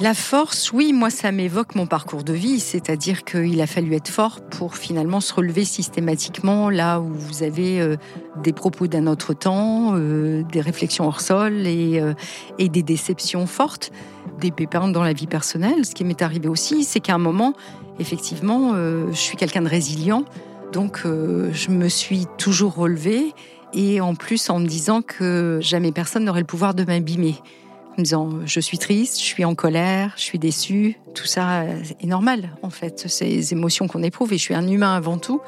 La force, oui, moi ça m'évoque mon parcours de vie, c'est-à-dire qu'il a fallu être fort pour finalement se relever systématiquement là où vous avez euh, des propos d'un autre temps, euh, des réflexions hors sol et, euh, et des déceptions fortes, des pépins dans la vie personnelle. Ce qui m'est arrivé aussi, c'est qu'à un moment, effectivement, je suis quelqu'un de résilient, donc je me suis toujours relevée et en plus en me disant que jamais personne n'aurait le pouvoir de m'abîmer me disant je suis triste, je suis en colère, je suis déçue. Tout ça est normal en fait, ces émotions qu'on éprouve et je suis un humain avant tout.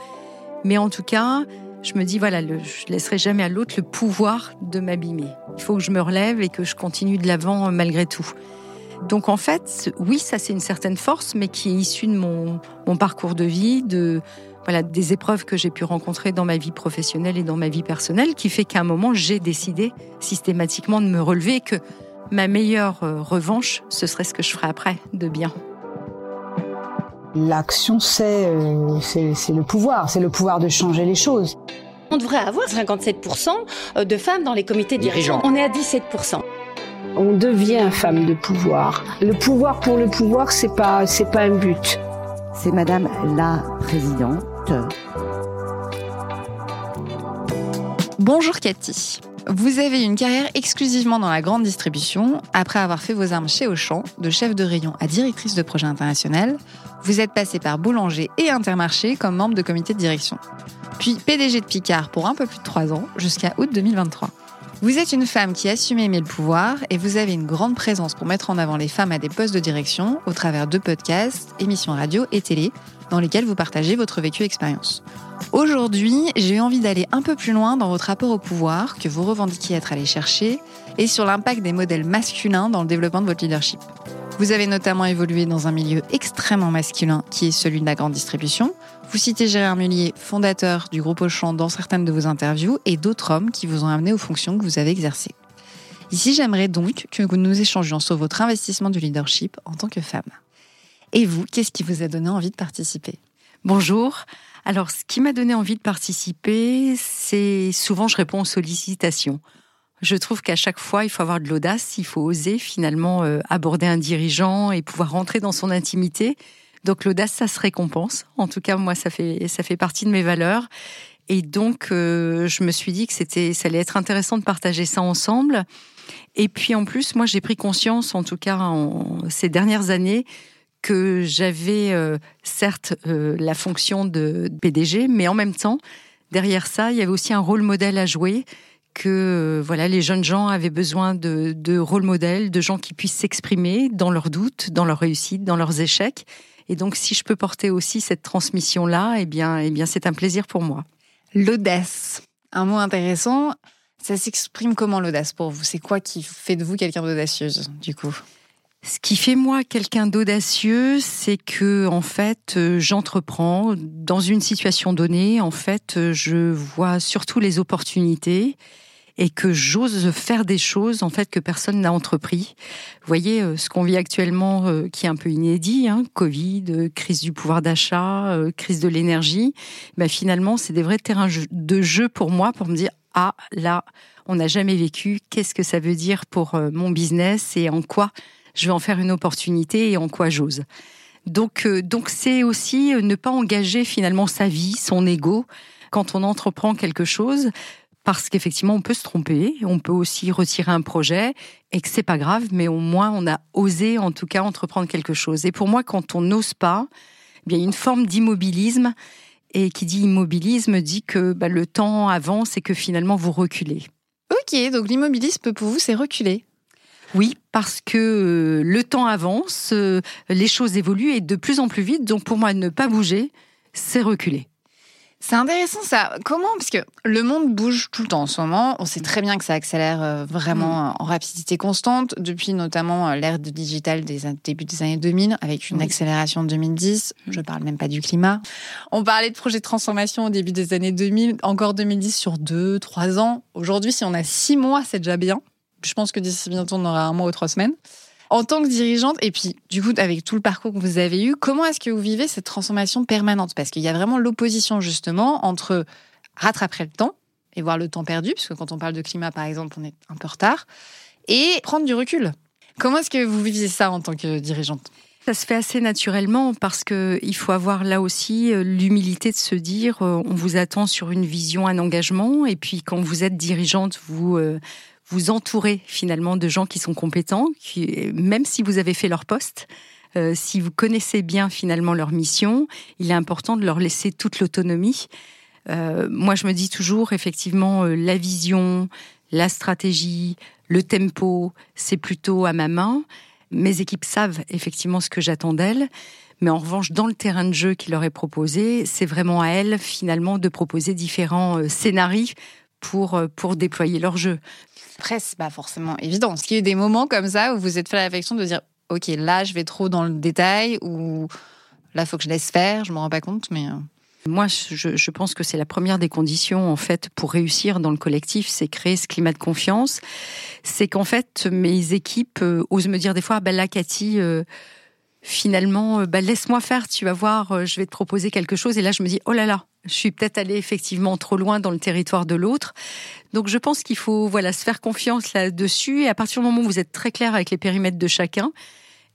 Mais en tout cas, je me dis voilà, je je laisserai jamais à l'autre le pouvoir de m'abîmer. Il faut que je me relève et que je continue de l'avant malgré tout. Donc en fait, oui, ça c'est une certaine force, mais qui est issue de mon, parcours de vie, de voilà des épreuves que j'ai pu rencontrer dans ma vie professionnelle et dans ma vie personnelle, qui fait qu'à un moment j'ai décidé systématiquement de me relever que ma meilleure euh, revanche, ce serait ce que je ferais après, de bien. L'action, euh, c'est le pouvoir, c'est le pouvoir de changer les choses. On devrait avoir 57% euh, de femmes dans les comités dirigeants. On est à 17%. On devient femme de pouvoir. Le pouvoir pour le pouvoir, c'est pas, c'est pas un but. C'est Madame la Présidente. Bonjour Cathy. Vous avez une carrière exclusivement dans la grande distribution. Après avoir fait vos armes chez Auchan, de chef de rayon à directrice de projet international, vous êtes passé par Boulanger et Intermarché comme membre de comité de direction. Puis PDG de Picard pour un peu plus de trois ans, jusqu'à août 2023. Vous êtes une femme qui assume aimer le pouvoir et vous avez une grande présence pour mettre en avant les femmes à des postes de direction au travers de podcasts, émissions radio et télé, dans lesquels vous partagez votre vécu expérience. Aujourd'hui, j'ai envie d'aller un peu plus loin dans votre rapport au pouvoir que vous revendiquez être allé chercher et sur l'impact des modèles masculins dans le développement de votre leadership. Vous avez notamment évolué dans un milieu extrêmement masculin qui est celui de la grande distribution. Vous citez Gérard Mullier, fondateur du groupe Auchan dans certaines de vos interviews et d'autres hommes qui vous ont amené aux fonctions que vous avez exercées. Ici, j'aimerais donc que nous échangions sur votre investissement du leadership en tant que femme. Et vous, qu'est-ce qui vous a donné envie de participer? Bonjour. Alors, ce qui m'a donné envie de participer, c'est souvent je réponds aux sollicitations. Je trouve qu'à chaque fois, il faut avoir de l'audace, il faut oser finalement euh, aborder un dirigeant et pouvoir rentrer dans son intimité. Donc l'audace, ça se récompense. En tout cas, moi, ça fait ça fait partie de mes valeurs. Et donc, euh, je me suis dit que c'était, ça allait être intéressant de partager ça ensemble. Et puis en plus, moi, j'ai pris conscience, en tout cas en ces dernières années, que j'avais euh, certes euh, la fonction de PDG, mais en même temps, derrière ça, il y avait aussi un rôle modèle à jouer que euh, voilà les jeunes gens avaient besoin de, de rôle modèle, de gens qui puissent s'exprimer dans leurs doutes, dans leurs réussites, dans leurs échecs. Et donc, si je peux porter aussi cette transmission-là, eh bien, eh bien, c'est un plaisir pour moi. L'audace, un mot intéressant. Ça s'exprime comment l'audace pour vous? C'est quoi qui fait de vous quelqu'un d'audacieux, du coup? Ce qui fait moi quelqu'un d'audacieux, c'est que en fait, euh, j'entreprends dans une situation donnée. En fait, euh, je vois surtout les opportunités et que j'ose faire des choses en fait que personne n'a entrepris. Vous voyez euh, ce qu'on vit actuellement, qui est un peu inédit, hein, Covid, crise du pouvoir d'achat, crise de l'énergie. Ben finalement, c'est des vrais terrains de jeu pour moi pour me dire ah là, on n'a jamais vécu. Qu'est-ce que ça veut dire pour mon business et en quoi je vais en faire une opportunité et en quoi j'ose? Donc, euh, donc c'est aussi euh, ne pas engager finalement sa vie, son ego quand on entreprend quelque chose, parce qu'effectivement on peut se tromper, on peut aussi retirer un projet et que c'est pas grave, mais au moins on a osé en tout cas entreprendre quelque chose. Et pour moi, quand on n'ose pas, eh bien il y a une forme d'immobilisme. Et qui dit immobilisme dit que bah, le temps avance et que finalement vous reculez. Ok, donc l'immobilisme pour vous c'est reculer. Oui, parce que euh, le temps avance, euh, les choses évoluent et de plus en plus vite. Donc pour moi, ne pas bouger, c'est reculer. C'est intéressant ça. Comment Parce que le monde bouge tout le temps en ce moment. On sait très bien que ça accélère euh, vraiment mm. en rapidité constante, depuis notamment l'ère du digital des débuts des années 2000, avec une accélération de 2010. Mm. Je ne parle même pas du climat. On parlait de projets de transformation au début des années 2000, encore 2010 sur deux, trois ans. Aujourd'hui, si on a six mois, c'est déjà bien. Je pense que d'ici bientôt, on aura un mois ou trois semaines. En tant que dirigeante, et puis du coup, avec tout le parcours que vous avez eu, comment est-ce que vous vivez cette transformation permanente? Parce qu'il y a vraiment l'opposition justement entre rattraper le temps et voir le temps perdu, puisque quand on parle de climat, par exemple, on est un peu retard, et prendre du recul. Comment est-ce que vous vivez ça en tant que dirigeante? Ça se fait assez naturellement parce que il faut avoir là aussi euh, l'humilité de se dire euh, on vous attend sur une vision, un engagement et puis quand vous êtes dirigeante, vous euh, vous entourez finalement de gens qui sont compétents, même si vous avez fait leur poste, si vous connaissez bien finalement leur mission, il est important de leur laisser toute l'autonomie. moi, je me dis toujours effectivement la vision, la stratégie, le tempo, c'est plutôt à ma main. Mes équipes savent effectivement ce que j'attends d'elles. Mais en revanche, dans le terrain de jeu qui leur est proposé, c'est vraiment à elles finalement de proposer différents euh, scénarios pour, euh, pour déployer leur jeu. Après, c'est pas forcément évident. Est-ce qu'il y a eu des moments comme ça où vous êtes fait la réflexion de dire Ok, là, je vais trop dans le détail ou là, il faut que je laisse faire, je me rends pas compte, mais. Euh, moi, je, pense que c'est la première des conditions en fait pour réussir dans le collectif, c'est créer ce climat de confiance. C'est qu'en fait mes équipes euh, osent me dire des fois, bah là, Cathy. Euh, finalement, euh, bah, laisse-moi faire, tu vas voir, je vais te proposer quelque chose. Et là, je me dis, oh là là, je suis peut-être allée effectivement trop loin dans le territoire de l'autre. Donc, je pense qu'il faut voilà se faire confiance là-dessus. Et à partir du moment où vous êtes très clair avec les périmètres de chacun,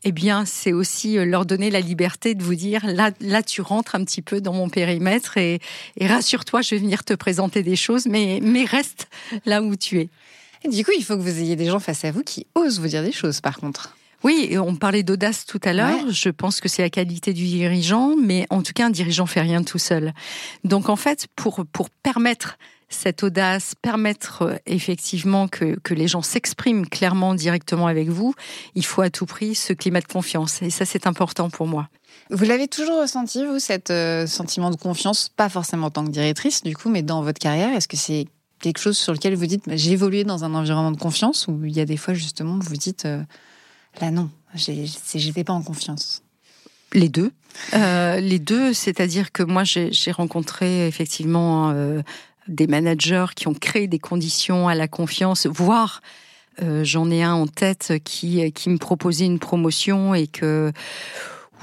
eh bien, c'est aussi euh, leur donner la liberté de vous dire là, là, tu rentres un petit peu dans mon périmètre et, rassure-toi, je vais venir te présenter des choses, mais, mais reste là où tu es. du coup, il faut que vous ayez des gens face à vous qui osent vous dire des choses, par contre. Oui, on parlait d'audace tout à l'heure. Je pense que c'est la qualité du dirigeant, mais en tout cas, un dirigeant fait rien tout seul. Donc, en fait, pour, pour permettre cette audace, permettre euh, effectivement que, que les gens s'expriment clairement directement avec vous, il faut à tout prix ce climat de confiance. Et ça, c'est important pour moi. Vous l'avez toujours ressenti, vous, cet euh, sentiment de confiance, pas forcément en tant que directrice, du coup, mais dans votre carrière? Est-ce que c'est quelque chose sur lequel vous dites, bah, j'ai évolué dans un environnement de confiance, ou il y a des fois, justement, vous dites, euh, là non, j'étais pas en confiance? Les deux. les deux, c'est-à-dire que moi j'ai rencontré effectivement des managers qui ont créé des conditions à la confiance, voire euh, j'en ai un en tête qui, qui me proposait une promotion et que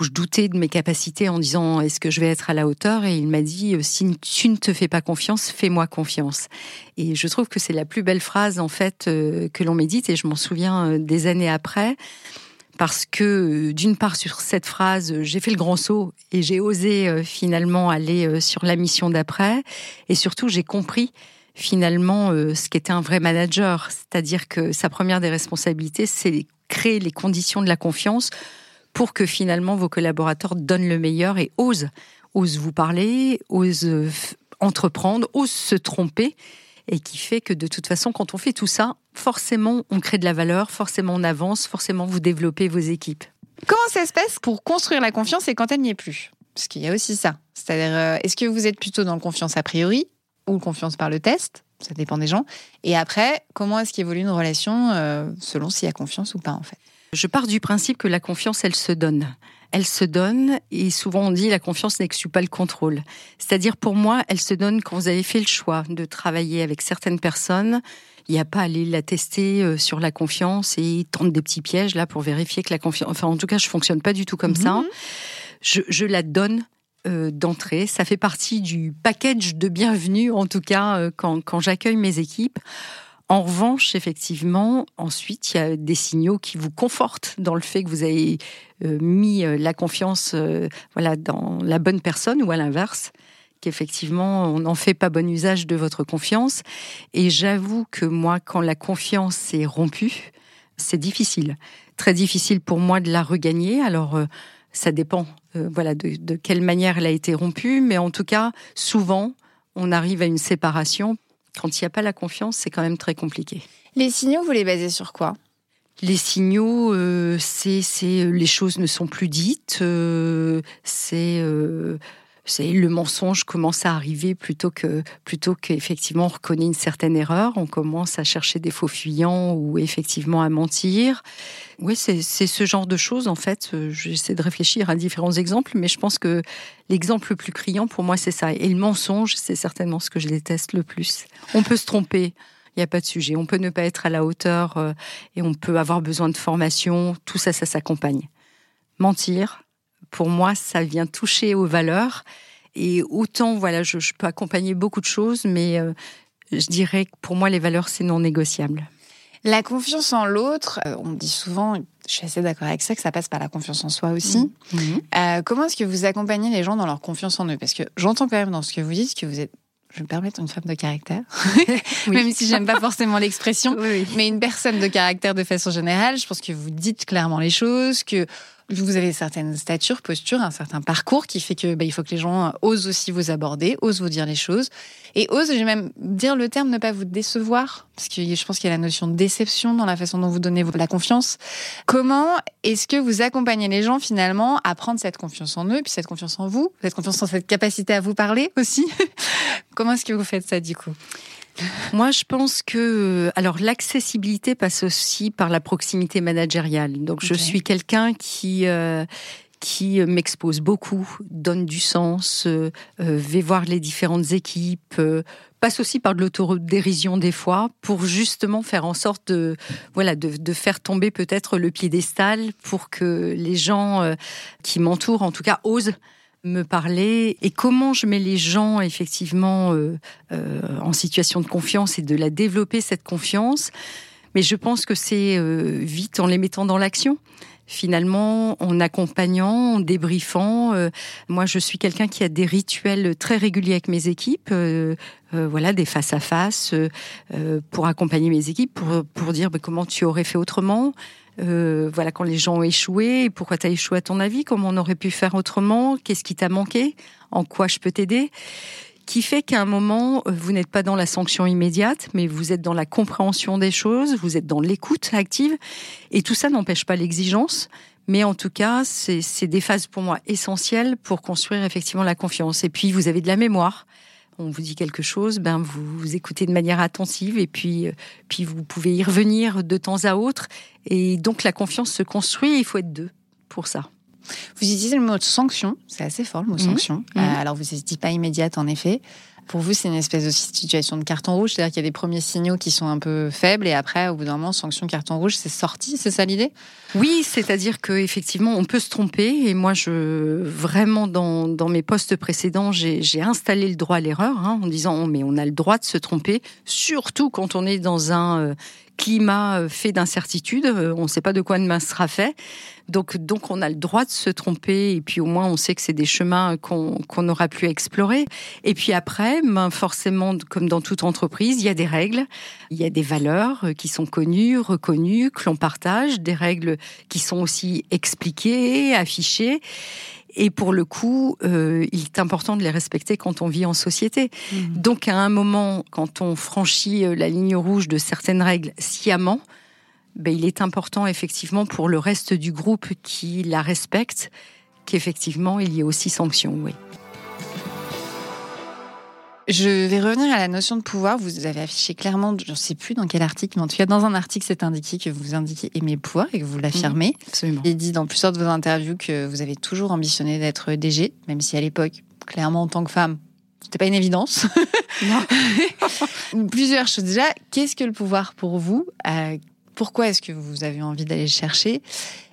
où je doutais de mes capacités en disant est-ce que je vais être à la hauteur? Et il m'a dit euh, si tu ne te fais pas confiance fais-moi confiance. Et je trouve que c'est la plus belle phrase en fait euh, que l'on médite et je m'en souviens des années après parce que euh, d'une part sur cette phrase, j'ai fait le grand saut et j'ai osé euh, finalement aller euh, sur la mission d'après. Et surtout j'ai compris finalement ce qu'était un vrai manager, c'est-à-dire que sa première des responsabilités, c'est créer les conditions de la confiance pour que finalement vos collaborateurs donnent le meilleur et osent, osent vous parler, osent entreprendre, osent se tromper et qui fait que de toute façon, quand on fait tout ça, forcément, on crée de la valeur, forcément, on avance, forcément, vous développez vos équipes. Comment ça se passe pour construire la confiance et quand elle n'y est plus? Parce qu'il y a aussi ça. C'est-à-dire, euh, est-ce que vous êtes plutôt dans le confiance a priori ou confiance par le test? Ça dépend des gens. Et après, comment est-ce qu'évolue une relation euh, selon s'il y a confiance ou pas, en fait? Je pars du principe que la confiance, elle se donne elle se donne et souvent on dit la confiance n'exclut pas le contrôle. C'est-à-dire pour moi, elle se donne quand vous avez fait le choix de travailler avec certaines personnes. Il n'y a pas à aller la tester euh, sur la confiance et tendre des petits pièges là pour vérifier que la confiance. Enfin, en tout cas, je fonctionne pas du tout comme ça. Mhm. Je, la donne euh, d'entrée. Ça fait partie du package de bienvenue, en tout cas, euh, quand, quand j'accueille mes équipes. En revanche, effectivement, ensuite, il y a des signaux qui vous confortent dans le fait que vous avez euh, mis euh, la confiance euh, voilà, dans la bonne personne ou à l'inverse qu'effectivement on n'en fait pas bon usage de votre confiance. Et j'avoue que moi, quand la confiance est rompue, c'est difficile, très difficile pour moi de la regagner. Alors ça dépend, voilà, de, de, quelle manière elle a été rompue, mais en tout cas, souvent, on arrive à une séparation quand il n'y a pas la confiance, c'est quand même très compliqué. Les signaux, vous les basez sur quoi? Les signaux, euh, c'est les choses ne sont plus dites, euh, c'est euh, c'est le mensonge commence à arriver plutôt que plutôt qu'effectivement on reconnaît une certaine erreur, on commence à chercher des faux fuyants ou effectivement à mentir. Oui, c'est ce genre de choses en fait. Euh, j'essaie de réfléchir à différents exemples, mais je pense que l'exemple le plus criant pour moi c'est ça. Et le mensonge, c'est certainement ce que je déteste le plus. On peut se tromper. Il n'y a pas de sujet. On peut ne pas être à la hauteur euh, et on peut avoir besoin de formation. Tout ça, ça s'accompagne. Mentir, pour moi, ça vient toucher aux valeurs. Et autant, voilà, je, peux accompagner beaucoup de choses, mais euh, je dirais que pour moi, les valeurs, c'est non négociable. La confiance en l'autre, euh, on dit souvent, je suis assez d'accord avec ça, que ça passe par la confiance en soi aussi. Mmh. Euh, comment est-ce que vous accompagnez les gens dans leur confiance en eux? Parce que j'entends quand même dans ce que vous dites que vous êtes, je vais me permettre, une femme de caractère, même si j'aime pas forcément l'expression, Oui, oui. mais une personne de caractère de façon générale. Je pense que vous dites clairement les choses, que vous avez certaines statures, postures, un certain parcours qui fait que bah, il faut que les gens osent aussi vous aborder, osent vous dire les choses, et osent, je vais même dire le terme, ne pas vous décevoir, parce que je pense qu'il y a la notion de déception dans la façon dont vous donnez la confiance. Comment est-ce que vous accompagnez les gens finalement à prendre cette confiance en eux, puis cette confiance en vous, cette confiance en cette capacité à vous parler aussi? Comment est-ce que vous faites ça du coup? Moi, je pense que alors l'accessibilité passe aussi par la proximité managériale. Donc, je suis quelqu'un qui euh, qui m'expose beaucoup, donne du sens, euh, euh, vais voir les différentes équipes, euh, passe aussi par de l'autodérision des fois pour justement faire en sorte de voilà de, de faire tomber peut-être le piédestal pour que les gens euh, qui m'entourent, en tout cas, osent me parler et comment je mets les gens effectivement euh, euh, en situation de confiance et de la développer cette confiance. Mais je pense que c'est euh, vite en les mettant dans l'action. Finalement, en accompagnant, en débriefant. Euh, moi, je suis quelqu'un qui a des rituels très réguliers avec mes équipes. euh, euh, voilà, des face à face pour accompagner mes équipes, pour, pour dire bah, comment tu aurais fait autrement. Euh, voilà, quand les gens ont échoué, pourquoi tu as échoué à ton avis, comment on aurait pu faire autrement, qu'est-ce qui t'a manqué, en quoi je peux t'aider, qui fait qu'à un moment, euh, vous n'êtes pas dans la sanction immédiate, mais vous êtes dans la compréhension des choses, vous êtes dans l'écoute active, et tout ça n'empêche pas l'exigence. Mais en tout cas, c'est c'est des phases pour moi essentielles pour construire effectivement la confiance. Et puis, vous avez de la mémoire. On vous dit quelque chose, ben vous, vous écoutez de manière attentive et puis, euh, puis vous pouvez y revenir de temps à autre. Et donc la confiance se construit et il faut être deux pour ça. Vous utilisez le mot sanction, c'est assez fort le mot Mhm. sanction. Mhm. Euh, alors vous ne dites pas immédiate en effet. Pour vous, c'est une espèce de situation de carton rouge, c'est-à-dire qu'il y a des premiers signaux qui sont un peu faibles et après, au bout d'un moment, sanction carton rouge, c'est sorti, c'est ça l'idée? Oui, c'est-à-dire que effectivement, on peut se tromper. Et moi, je vraiment dans, mes postes précédents, j'ai installé le droit à l'erreur hein, en disant oh, mais on a le droit de se tromper, surtout quand on est dans un euh, climat euh, fait d'incertitude. Euh, On ne sait pas de quoi demain sera fait. Donc, donc, on a le droit de se tromper. Et puis, au moins, on sait que c'est des chemins qu'on qu'on aura pu explorer. Et puis après, ben, forcément, comme dans toute entreprise, il y a des règles, il y a des valeurs euh, qui sont connues, reconnues, que l'on partage, des règles qui sont aussi expliquées, affichées. Et pour le coup, euh, il est important de les respecter quand on vit en société. Donc, à un moment, quand on franchit euh, la ligne rouge de certaines règles sciemment, ben, il est important effectivement pour le reste du groupe qui la respecte qu'effectivement il y ait aussi sanction. Oui. Je vais revenir à la notion de pouvoir. Vous avez affiché clairement, je ne sais plus dans quel article, mais en tout cas dans un article, c'est indiqué que vous indiquez aimer le pouvoir et que vous l'affirmez. Absolument. Il est dit dans plusieurs de vos interviews que vous avez toujours ambitionné d'être DG, même si à l'époque, clairement en tant que femme, c'était pas une évidence. Plusieurs choses. Déjà, qu'est-ce que le pouvoir pour vous? Euh, Pourquoi est-ce que vous avez envie d'aller le chercher?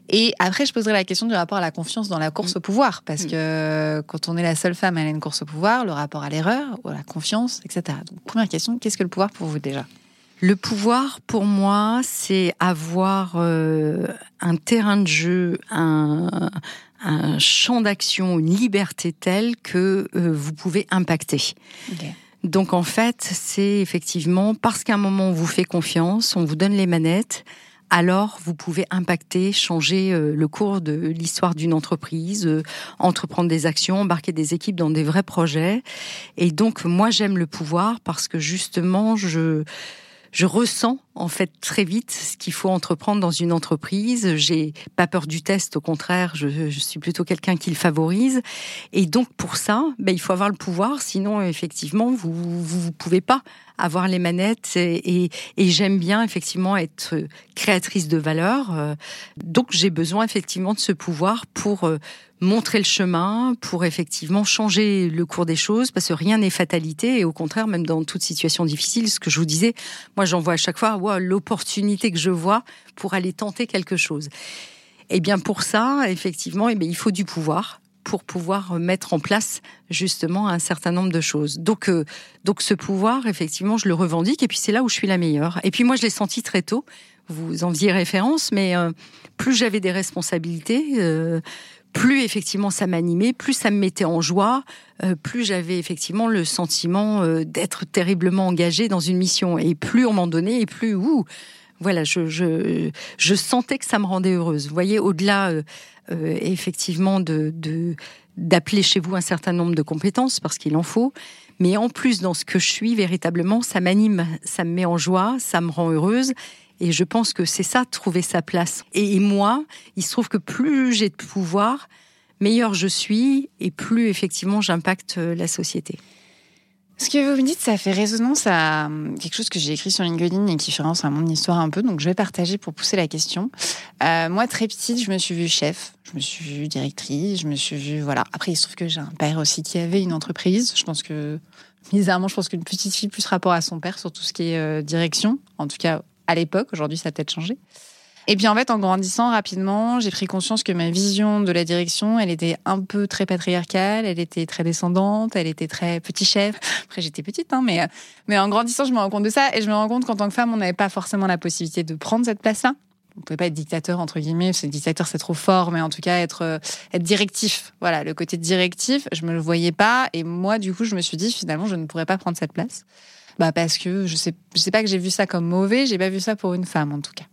Et après, je poserai la question du rapport à la confiance dans la course au pouvoir, parce Mm. que quand on est la seule femme à aller une course au pouvoir, le rapport à l'erreur, à la confiance, etc. Donc, première question, qu'est-ce que le pouvoir pour vous déjà? Le pouvoir, pour moi, c'est avoir euh, un terrain de jeu, un, un champ d'action, une liberté telle que euh, vous pouvez impacter. Donc en fait, c'est effectivement parce qu'à un moment on vous fait confiance, on vous donne les manettes, alors vous pouvez impacter, changer euh, le cours de l'histoire d'une entreprise, euh, entreprendre des actions, embarquer des équipes dans des vrais projets. Et donc moi j'aime le pouvoir parce que justement je je ressens en fait très vite ce qu'il faut entreprendre dans une entreprise. J'ai pas peur du test, au contraire, je, je suis plutôt quelqu'un qui le favorise. Et donc pour ça, ben, il faut avoir le pouvoir, sinon effectivement vous vous, vous pouvez pas avoir les manettes. Et, et, et j'aime bien effectivement être créatrice de valeur. Euh, Donc j'ai besoin effectivement de ce pouvoir pour euh, montrer le chemin, pour effectivement changer le cours des choses, parce que rien n'est fatalité. Et au contraire, même dans toute situation difficile, ce que je vous disais, moi j'en vois à chaque fois wow, l'opportunité que je vois pour aller tenter quelque chose. Et bien pour ça, effectivement, eh bien, il faut du pouvoir pour pouvoir mettre en place justement un certain nombre de choses. Donc, euh, donc ce pouvoir, effectivement, je le revendique et puis c'est là où je suis la meilleure. Et puis moi, je l'ai senti très tôt. Vous en faisiez référence, mais euh, plus j'avais des responsabilités, euh, plus effectivement ça m'animait, plus ça me mettait en joie, plus j'avais effectivement le sentiment d'être terriblement engagée dans une mission. Et plus on m'en donnait, et plus ouh, voilà, je, je, je sentais que ça me rendait heureuse. Vous voyez, au-delà euh, effectivement de d'appeler chez vous un certain nombre de compétences parce qu'il en faut. Mais en plus, dans ce que je suis véritablement, ça m'anime, ça me met en joie, ça me rend heureuse. Et je pense que c'est ça, trouver sa place. Et, moi, il se trouve que plus j'ai de pouvoir, meilleur je suis et plus effectivement j'impacte euh, la société. Ce que vous me dites, ça fait résonance à hum, quelque chose que j'ai écrit sur LinkedIn et qui fait référence à mon histoire un peu. Donc, je vais partager pour pousser la question. Euh, moi, très petite, je me suis vue chef, je me suis vue directrice, je me suis vue, voilà. Après, il se trouve que j'ai un père aussi qui avait une entreprise. Je pense que, bizarrement, je pense qu'une petite fille plus rapport à son père sur tout ce qui est euh, direction. En tout cas, à l'époque. Aujourd'hui, ça a peut-être changé. Et puis en fait, en grandissant rapidement, j'ai pris conscience que ma vision de la direction, elle était un peu très patriarcale, elle était très descendante, elle était très petit chef. Après, j'étais petite, hein, mais, mais en grandissant, je me rends compte de ça et je me rends compte qu'en tant que femme, on n'avait pas forcément la possibilité de prendre cette place-là. On pouvait pas être dictateur entre guillemets, parce que dictateur c'est trop fort, mais en tout cas être euh, être directif. Voilà, le côté directif, je me le voyais pas et moi du coup je me suis dit finalement je ne pourrais pas prendre cette place. Bah parce que je sais je sais pas que j'ai vu ça comme mauvais, j'ai pas vu ça pour une femme en tout cas.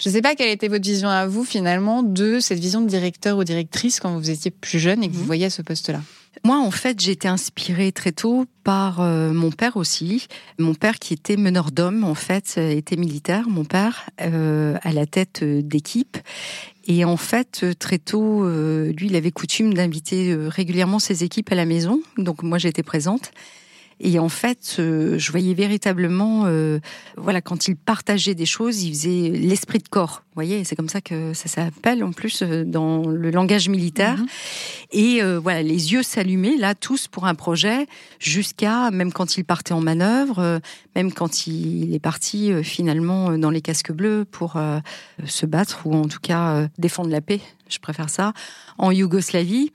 Je ne sais pas quelle était votre vision à vous finalement de cette vision de directeur ou directrice quand vous étiez plus jeune et que vous mhm. voyez à ce poste-là? Moi, en fait, j'ai été inspirée très tôt par euh, mon père aussi. Mon père qui était meneur d'hommes, en fait, était militaire, mon père, euh, à la tête euh, d'équipe. Et en fait, très tôt, lui, il avait coutume d'inviter régulièrement ses équipes à la maison. Donc moi, j'étais présente. Et en fait, euh, je voyais véritablement, euh, voilà, quand il partageait des choses, il faisait l'esprit de corps. Vous voyez, c'est comme ça que ça s'appelle en plus euh, dans le langage militaire. Mhm. Et voilà, les yeux s'allumaient là tous pour un projet, jusqu'à même quand il partait en manœuvre, même quand il est parti finalement dans les casques bleus pour se battre ou en tout cas défendre la paix. Je préfère ça en Yougoslavie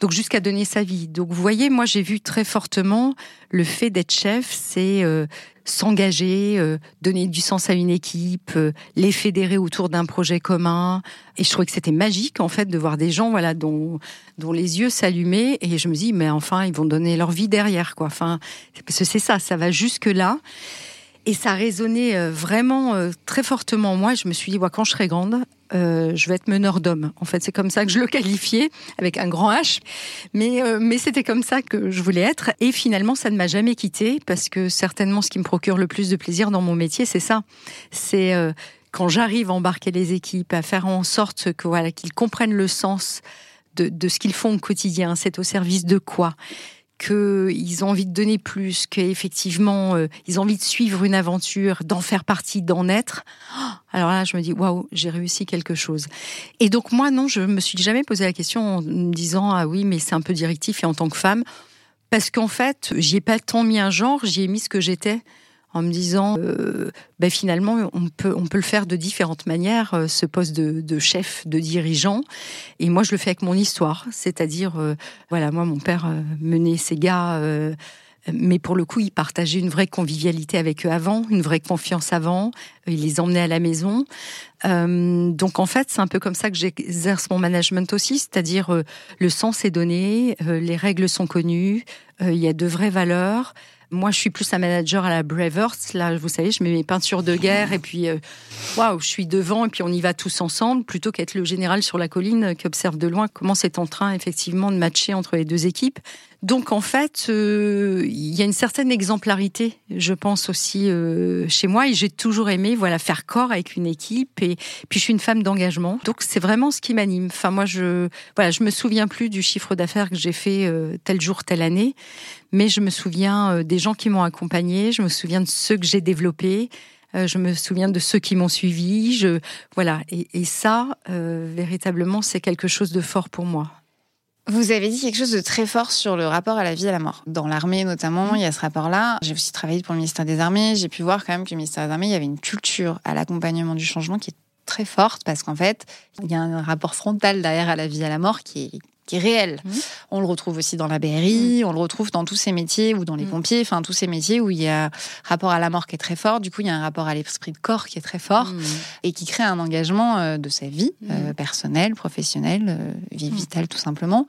donc jusqu'à donner sa vie. Donc vous voyez, moi j'ai vu très fortement le fait d'être chef, c'est euh, s'engager, euh, donner du sens à une équipe, euh, les fédérer autour d'un projet commun. Et je trouvais que c'était magique en fait de voir des gens voilà dont les yeux s'allumaient et je me dis mais enfin ils vont donner leur vie derrière quoi. Enfin parce que c'est ça, ça va jusque là. Et ça résonnait vraiment très fortement en moi. Je me suis dit, quand je serai grande, euh, je vais être meneur d'hommes. En fait, c'est comme ça que je le qualifiais, avec un grand H. Mais, euh, mais c'était comme ça que je voulais être. Et finalement, ça ne m'a jamais quitté parce que certainement, ce qui me procure le plus de plaisir dans mon métier, c'est ça. C'est euh, quand j'arrive à embarquer les équipes, à faire en sorte que voilà qu'ils comprennent le sens de, de ce qu'ils font au quotidien. C'est au service de quoi? Qu'ils ont envie de donner plus, qu'effectivement, euh, ils ont envie de suivre une aventure, d'en faire partie, d'en être. Oh, alors là, je me dis, waouh, j'ai réussi quelque chose. Et donc, moi, non, je me suis jamais posé la question en me disant, ah oui, mais c'est un peu directif et en tant que femme. Parce qu'en fait, j'y ai pas tant mis un genre, j'y ai mis ce que j'étais en me disant euh, ben finalement on peut on peut le faire de différentes manières euh, ce poste de, de, chef de dirigeant et moi je le fais avec mon histoire c'est-à-dire euh, voilà moi mon père euh, menait ses gars mais pour le coup, il partageait une vraie convivialité avec eux avant, une vraie confiance avant. Il les emmenait à la maison. Euh, donc en fait, c'est un peu comme ça que j'exerce mon management aussi, c'est-à-dire le sens est donné, les règles sont connues, il y a de vraies valeurs. Moi, je suis plus un manager à la Bravehearts. Là, vous savez, je mets mes peintures de guerre et puis, euh, waouh, je suis devant et puis on y va tous ensemble, plutôt qu'être le général sur la colline qui observe de loin comment c'est en train effectivement de matcher entre les deux équipes. Donc en fait, euh, il y a une certaine exemplarité, je pense aussi euh, chez moi, et j'ai toujours aimé voilà faire corps avec une équipe. Et puis je suis une femme d'engagement, donc c'est vraiment ce qui m'anime. Enfin moi, je voilà, je me souviens plus du chiffre d'affaires que j'ai fait euh, tel jour, telle année, mais je me souviens des gens qui m'ont accompagné, je me souviens de ceux que j'ai développés. je me souviens de ceux qui m'ont suivi, je voilà et, et ça véritablement c'est quelque chose de fort pour moi. Vous avez dit quelque chose de très fort sur le rapport à la vie et à la mort. Dans l'armée notamment, il y a ce rapport-là. J'ai aussi travaillé pour le ministère des Armées. J'ai pu voir quand même que le ministère des Armées, il y avait une culture à l'accompagnement du changement qui est très forte parce qu'en fait, il y a un rapport frontal derrière à la vie et à la mort qui est qui est réel. Mhm. On le retrouve aussi dans la BRI, on le retrouve dans tous ces métiers ou dans les Mhm. pompiers, enfin tous ces métiers où il y a un rapport à la mort qui est très fort. Du coup, il y a un rapport à l'esprit de corps qui est très fort et qui crée un engagement euh, de sa vie euh, Mhm. personnelle, professionnelle, euh, vie Mhm. vitale tout simplement.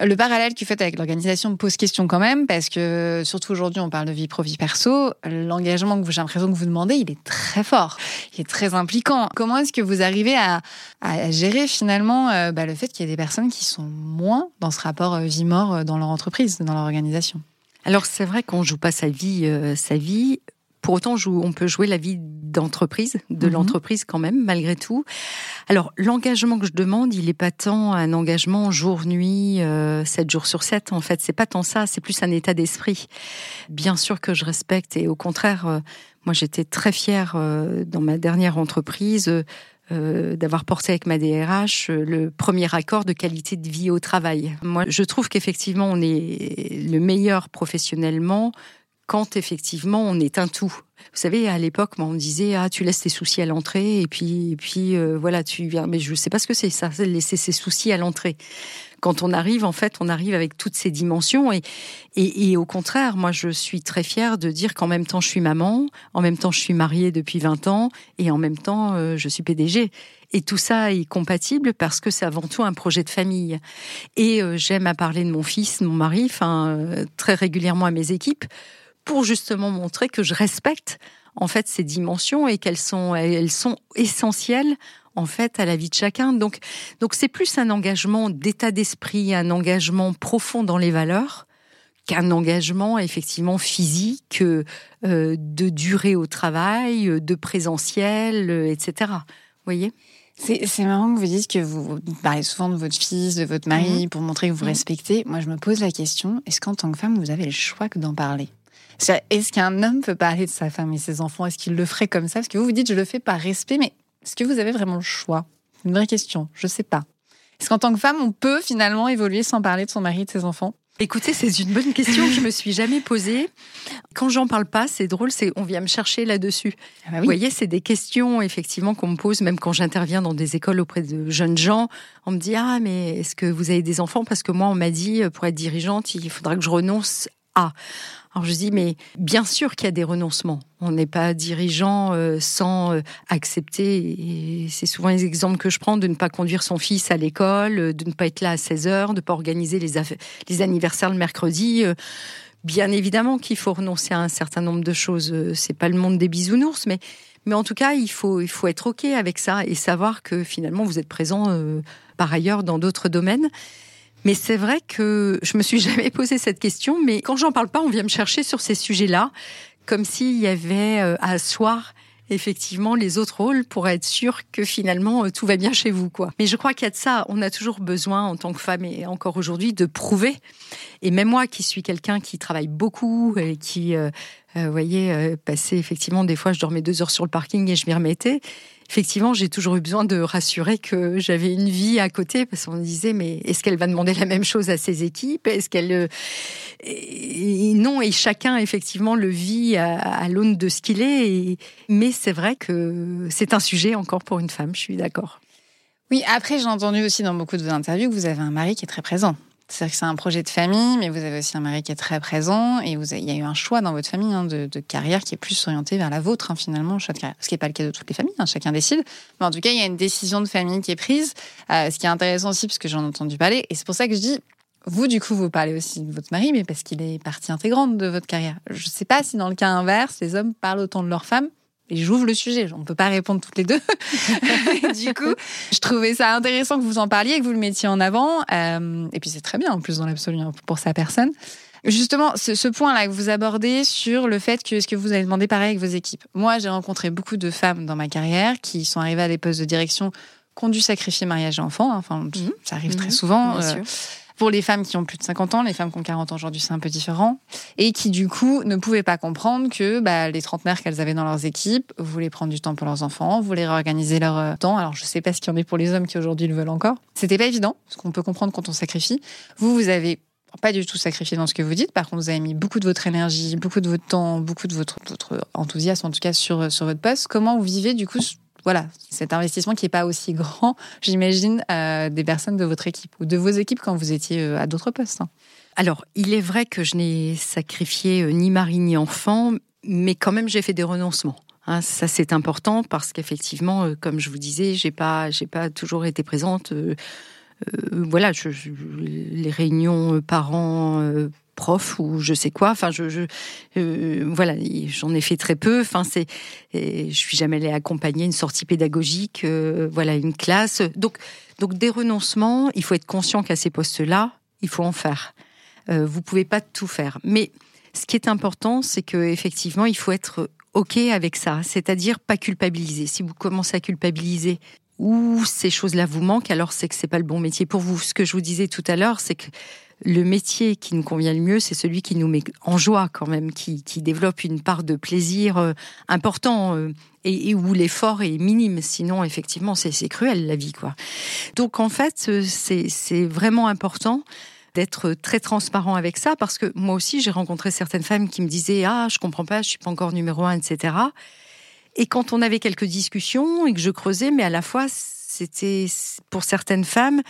Le parallèle que vous faites avec l'organisation me pose question quand même, parce que surtout aujourd'hui, on parle de vie pro, vie perso. L'engagement que j'ai l'impression que vous demandez, il est très fort, il est très impliquant. Comment est-ce que vous arrivez à, à gérer finalement euh, bah, le fait qu'il y ait des personnes qui sont moins dans ce rapport euh, vie-mort euh, dans leur entreprise, dans leur organisation? Alors c'est vrai qu'on joue pas sa vie, sa vie. Pour autant, on, peut jouer la vie d'entreprise, de Mhm. l'entreprise quand même, malgré tout. Alors l'engagement que je demande, il est pas tant un engagement jour-nuit, euh, 7 jours sur 7. En fait, c'est pas tant ça, c'est plus un état d'esprit. Bien sûr que je respecte et au contraire, euh, moi j'étais très fière euh, dans ma dernière entreprise. euh, euh, d'avoir porté avec ma DRH euh, le premier accord de qualité de vie au travail. Moi, je trouve qu'effectivement, on est le meilleur professionnellement quand effectivement on est un tout. Vous savez, à l'époque, on disait ah tu laisses tes soucis à l'entrée et puis et puis euh, voilà tu viens. Mais je sais pas ce que c'est ça, c'est laisser ses soucis à l'entrée. Quand on arrive, en fait, on arrive avec toutes ces dimensions et, et et au contraire, moi, je suis très fière de dire qu'en même temps, je suis maman, en même temps, je suis mariée depuis 20 ans et en même temps, euh, je suis PDG. Et tout ça est compatible parce que c'est avant tout un projet de famille. Et euh, j'aime à parler de mon fils, de mon mari, enfin très régulièrement à mes équipes pour justement montrer que je respecte en fait ces dimensions et qu'elles sont elles sont essentielles en fait à la vie de chacun. Donc donc c'est plus un engagement d'état d'esprit, un engagement profond dans les valeurs qu'un engagement effectivement physique euh, de durée au travail, de présentiel, euh, etc. Vous voyez? C'est c'est marrant que vous dites que vous parlez souvent de votre fils, de votre mari, pour montrer que vous Mhm. respectez. Moi, je me pose la question, est-ce qu'en tant que femme, vous avez le choix que d'en parler? Est-ce qu'un homme peut parler de sa femme et ses enfants? Est-ce qu'il le ferait comme ça? Parce que vous vous dites, je le fais par respect, mais est-ce que vous avez vraiment le choix? C'est une vraie question, je sais pas. Est-ce qu'en tant que femme, on peut finalement évoluer sans parler de son mari et de ses enfants? Écoutez, c'est une bonne question que je me suis jamais posée. Quand j'en parle pas, c'est drôle, c'est on vient me chercher là-dessus. ah bah Vous voyez, c'est des questions effectivement qu'on me pose, même quand j'interviens dans des écoles auprès de jeunes gens. On me dit ah mais est-ce que vous avez des enfants? Parce que moi on m'a dit pour être dirigeante il faudra que je renonce à. Alors je dis mais bien sûr qu'il y a des renoncements. On n'est pas dirigeant euh, sans euh, accepter. Et c'est souvent les exemples que je prends de ne pas conduire son fils à l'école, euh, de ne pas être là à 16 heures, de ne pas organiser les, anniversaires le mercredi. Bien évidemment qu'il faut renoncer à un certain nombre de choses. C'est pas le monde des bisounours, mais mais en tout cas, il faut il faut être ok avec ça et savoir que finalement vous êtes présent par ailleurs dans d'autres domaines. Mais c'est vrai que je me suis jamais posé cette question. Mais quand j'en parle pas, on vient me chercher sur ces sujets-là, comme s'il y avait euh, à asseoir effectivement les autres rôles pour être sûr que finalement euh, tout va bien chez vous quoi. Mais je crois qu'il y a de ça, on a toujours besoin en tant que femme et encore aujourd'hui de prouver. Et même moi qui suis quelqu'un qui travaille beaucoup et qui euh, euh, vous voyez, euh, passer effectivement des fois je dormais deux heures sur le parking et je m'y remettais. Effectivement, j'ai toujours eu besoin de rassurer que j'avais une vie à côté parce qu'on me disait mais est-ce qu'elle va demander la même chose à ses équipes? Est-ce qu'elle euh, et- non et chacun effectivement le vit à, l'aune de ce qu'il est. Mais c'est vrai que c'est un sujet encore pour une femme. Je suis d'accord. Oui, après, j'ai entendu aussi dans beaucoup de vos interviews que vous avez un mari qui est très présent. C'est-à-dire que c'est un projet de famille, mais vous avez aussi un mari qui est très présent et vous avez- il y a eu un choix dans votre famille hein, de, carrière qui est plus orienté vers la vôtre, hein, finalement, le choix de carrière. Ce qui n'est pas le cas de toutes les familles, hein, chacun décide. Mais en tout cas, il y a une décision de famille qui est prise, euh, ce qui est intéressant aussi, parce que j'en ai entendu parler. Et c'est pour ça que je dis, vous, du coup, vous parlez aussi de votre mari, mais parce qu'il est partie intégrante de votre carrière. Je ne sais pas si dans le cas inverse, les hommes parlent autant de leurs femmes. Et j'ouvre le sujet, on ne peut pas répondre toutes les deux. du coup, je trouvais ça intéressant que vous en parliez, que vous le mettiez en avant. Euh, et puis c'est très bien en plus dans l'absolu hein, pour sa personne. Justement, ce, ce point-là que vous abordez sur le fait que est-ce que vous avez demandé pareil avec vos équipes? Moi, j'ai rencontré beaucoup de femmes dans ma carrière qui sont arrivées à des postes de direction qui ont dû sacrifier mariage et enfants. Enfin, ça arrive très Mhm. souvent. Bien Euh, sûr. Pour les femmes qui ont plus de 50 ans, les femmes qui ont 40 ans aujourd'hui, c'est un peu différent. Et qui, du coup, ne pouvaient pas comprendre que bah, les trentenaires qu'elles avaient dans leurs équipes voulaient prendre du temps pour leurs enfants, voulaient réorganiser leur euh, temps. Alors, je sais pas ce qu'il y en est pour les hommes qui aujourd'hui le veulent encore. C'était pas évident, ce qu'on peut comprendre quand on sacrifie. Vous, vous avez pas du tout sacrifié dans ce que vous dites. Par contre, vous avez mis beaucoup de votre énergie, beaucoup de votre temps, beaucoup de votre, votre enthousiasme, en tout cas, sur, sur votre poste. Comment vous vivez, du coup, voilà, cet investissement qui n'est pas aussi grand, j'imagine, des personnes de votre équipe ou de vos équipes quand vous étiez à d'autres postes. Hein. Alors, il est vrai que je n'ai sacrifié ni mari ni enfant, mais quand même j'ai fait des renoncements. Hein, ça c'est important parce qu'effectivement, comme je vous disais, j'ai pas, pas toujours été présente. voilà, les réunions parents prof ou je sais quoi. Enfin, je, euh, voilà, j'en ai fait très peu. Enfin, c'est, je suis jamais allée accompagner une sortie pédagogique, euh, voilà, une classe. Donc, donc des renoncements. Il faut être conscient qu'à ces postes-là, il faut en faire. Euh, vous pouvez pas tout faire, mais ce qui est important, c'est que effectivement, il faut être ok avec ça, c'est-à-dire pas culpabiliser. Si vous commencez à culpabiliser ou ces choses-là vous manquent, alors c'est que c'est pas le bon métier pour vous. Ce que je vous disais tout à l'heure, c'est que le métier qui nous convient le mieux, c'est celui qui nous met en joie quand même, qui, développe une part de plaisir euh, important euh, et, où l'effort est minime. Sinon, effectivement, c'est cruel la vie, quoi. Donc en fait, euh, c'est vraiment important d'être très transparent avec ça parce que moi aussi, j'ai rencontré certaines femmes qui me disaient ah je comprends pas, je suis pas encore numéro un, etc. Et quand on avait quelques discussions et que je creusais, mais à la fois c'était pour certaines femmes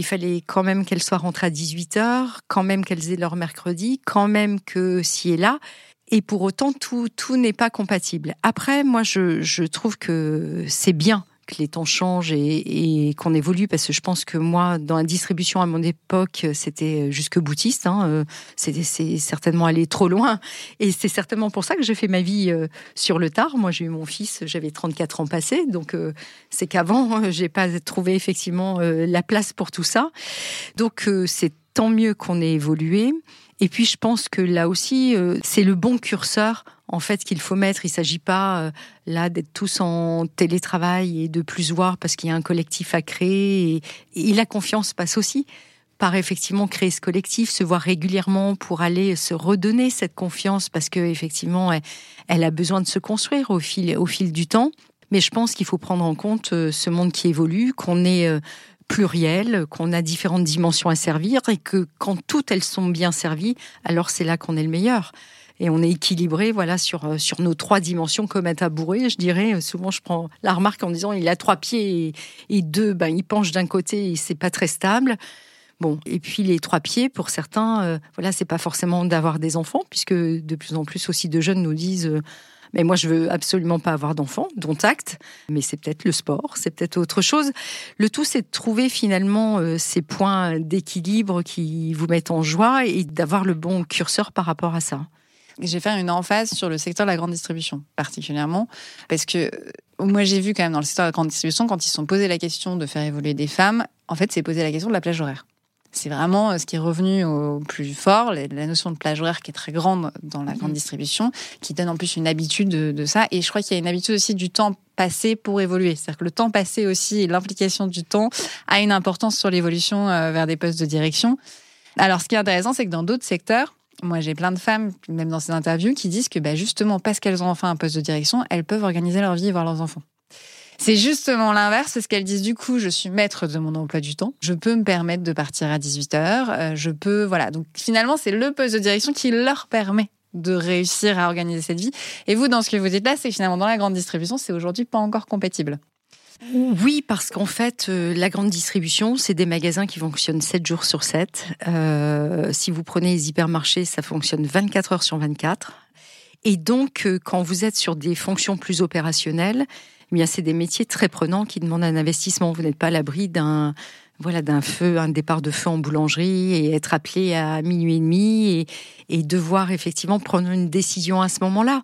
il fallait quand même qu'elles soient rentrées à 18h, quand même qu'elles aient leur mercredi, quand même que si et là. Et pour autant, tout, tout n'est pas compatible. Après, moi, je, je trouve que c'est bien que les temps changent et, qu'on évolue parce que je pense que moi dans la distribution à mon époque c'était jusque boutiste hein, euh, c'est certainement aller trop loin. Et c'est certainement pour ça que j'ai fait ma vie euh, sur le tard. Moi j'ai eu mon fils j'avais 34 ans passés donc euh, c'est qu'avant j'ai pas trouvé effectivement la place pour tout ça. Donc c'est tant mieux qu'on ait évolué. Et puis je pense que là aussi, c'est le bon curseur en fait qu'il faut mettre. Il s'agit pas euh, là d'être tous en télétravail et de plus voir parce qu'il y a un collectif à créer. Et, la confiance passe aussi par effectivement créer ce collectif, se voir régulièrement pour aller se redonner cette confiance parce que effectivement elle, a besoin de se construire au fil au fil du temps. Mais je pense qu'il faut prendre en compte euh, ce monde qui évolue, qu'on est pluriel, qu'on a différentes dimensions à servir et que quand toutes elles sont bien servies, alors c'est là qu'on est le meilleur. Et on est équilibré, voilà, sur euh, sur nos trois dimensions comme un tabouret. Je dirais souvent, je prends la remarque en disant il a trois pieds et, deux, ben il penche d'un côté et c'est pas très stable. Bon, et puis les trois pieds, pour certains, euh, voilà, c'est pas forcément d'avoir des enfants, puisque de plus en plus aussi de jeunes nous disent euh, mais moi, je veux absolument pas avoir d'enfants, dont acte. Mais c'est peut-être le sport, c'est peut-être autre chose. Le tout, c'est de trouver finalement euh, ces points d'équilibre qui vous mettent en joie et d'avoir le bon curseur par rapport à ça. Je vais faire une emphase sur le secteur de la grande distribution, particulièrement, parce que euh, moi j'ai vu quand même dans le secteur de la grande distribution, quand ils se sont posés la question de faire évoluer des femmes, en fait c'est poser la question de la plage horaire. C'est vraiment euh, ce qui est revenu au plus fort, la notion de plage horaire qui est très grande dans la grande mhm. distribution, qui donne en plus une habitude de, ça. Et je crois qu'il y a une habitude aussi du temps passé pour évoluer. C'est-à-dire que le temps passé aussi et l'implication du temps a une importance sur l'évolution euh, vers des postes de direction. Alors, ce qui est intéressant, c'est que dans d'autres secteurs, moi, j'ai plein de femmes, même dans ces interviews, qui disent que bah, justement, parce qu'elles ont enfin un poste de direction, elles peuvent organiser leur vie et voir leurs enfants. C'est justement l'inverse, c'est ce qu'elles disent. Du coup, je suis maître de mon emploi du temps. Je peux me permettre de partir à 18 heures. Euh, je peux, voilà. Donc finalement, c'est le poste de direction qui leur permet de réussir à organiser cette vie. Et vous, dans ce que vous dites là, c'est finalement dans la grande distribution, c'est aujourd'hui pas encore compatible. Oui, parce qu'en fait, euh, la grande distribution, c'est des magasins qui fonctionnent 7 jours sur 7. Euh, si vous prenez les hypermarchés, ça fonctionne 24 heures sur 24. Et donc, quand vous êtes sur des fonctions plus opérationnelles, eh bien, c'est des métiers très prenants qui demandent un investissement. Vous n'êtes pas à l'abri d'un voilà d'un feu, un départ de feu en boulangerie et être appelé à minuit et demi et devoir effectivement prendre une décision à ce moment-là.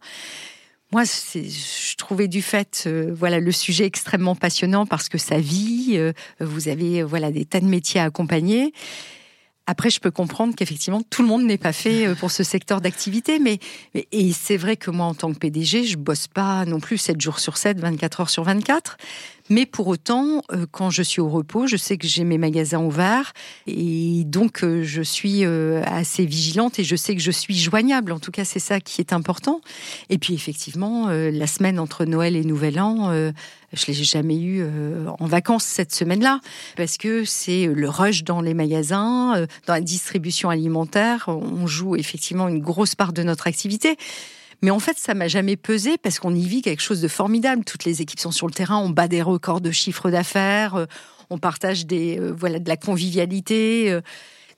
Moi, je trouvais du fait, euh, voilà, le sujet extrêmement passionnant parce que ça vit. Euh, vous avez, voilà, des tas de métiers à accompagner. Après, je peux comprendre qu'effectivement, tout le monde n'est pas fait euh, pour ce secteur d'activité, mais, et c'est vrai que moi, en tant que PDG, je bosse pas non plus 7 jours sur 7, 24 heures sur 24. Mais pour autant, euh, quand je suis au repos, je sais que j'ai mes magasins ouverts et donc euh, je suis euh, assez vigilante et je sais que je suis joignable. En tout cas, c'est ça qui est important. Et puis effectivement, la semaine entre Noël et Nouvel An, je l'ai jamais eu en vacances cette semaine-là parce que c'est le rush dans les magasins, dans la distribution alimentaire. On joue effectivement une grosse part de notre activité. Mais en fait, ça m'a jamais pesé parce qu'on y vit quelque chose de formidable. Toutes les équipes sont sur le terrain, on bat des records de chiffre d'affaires, euh, on partage des euh, voilà de la convivialité. Euh.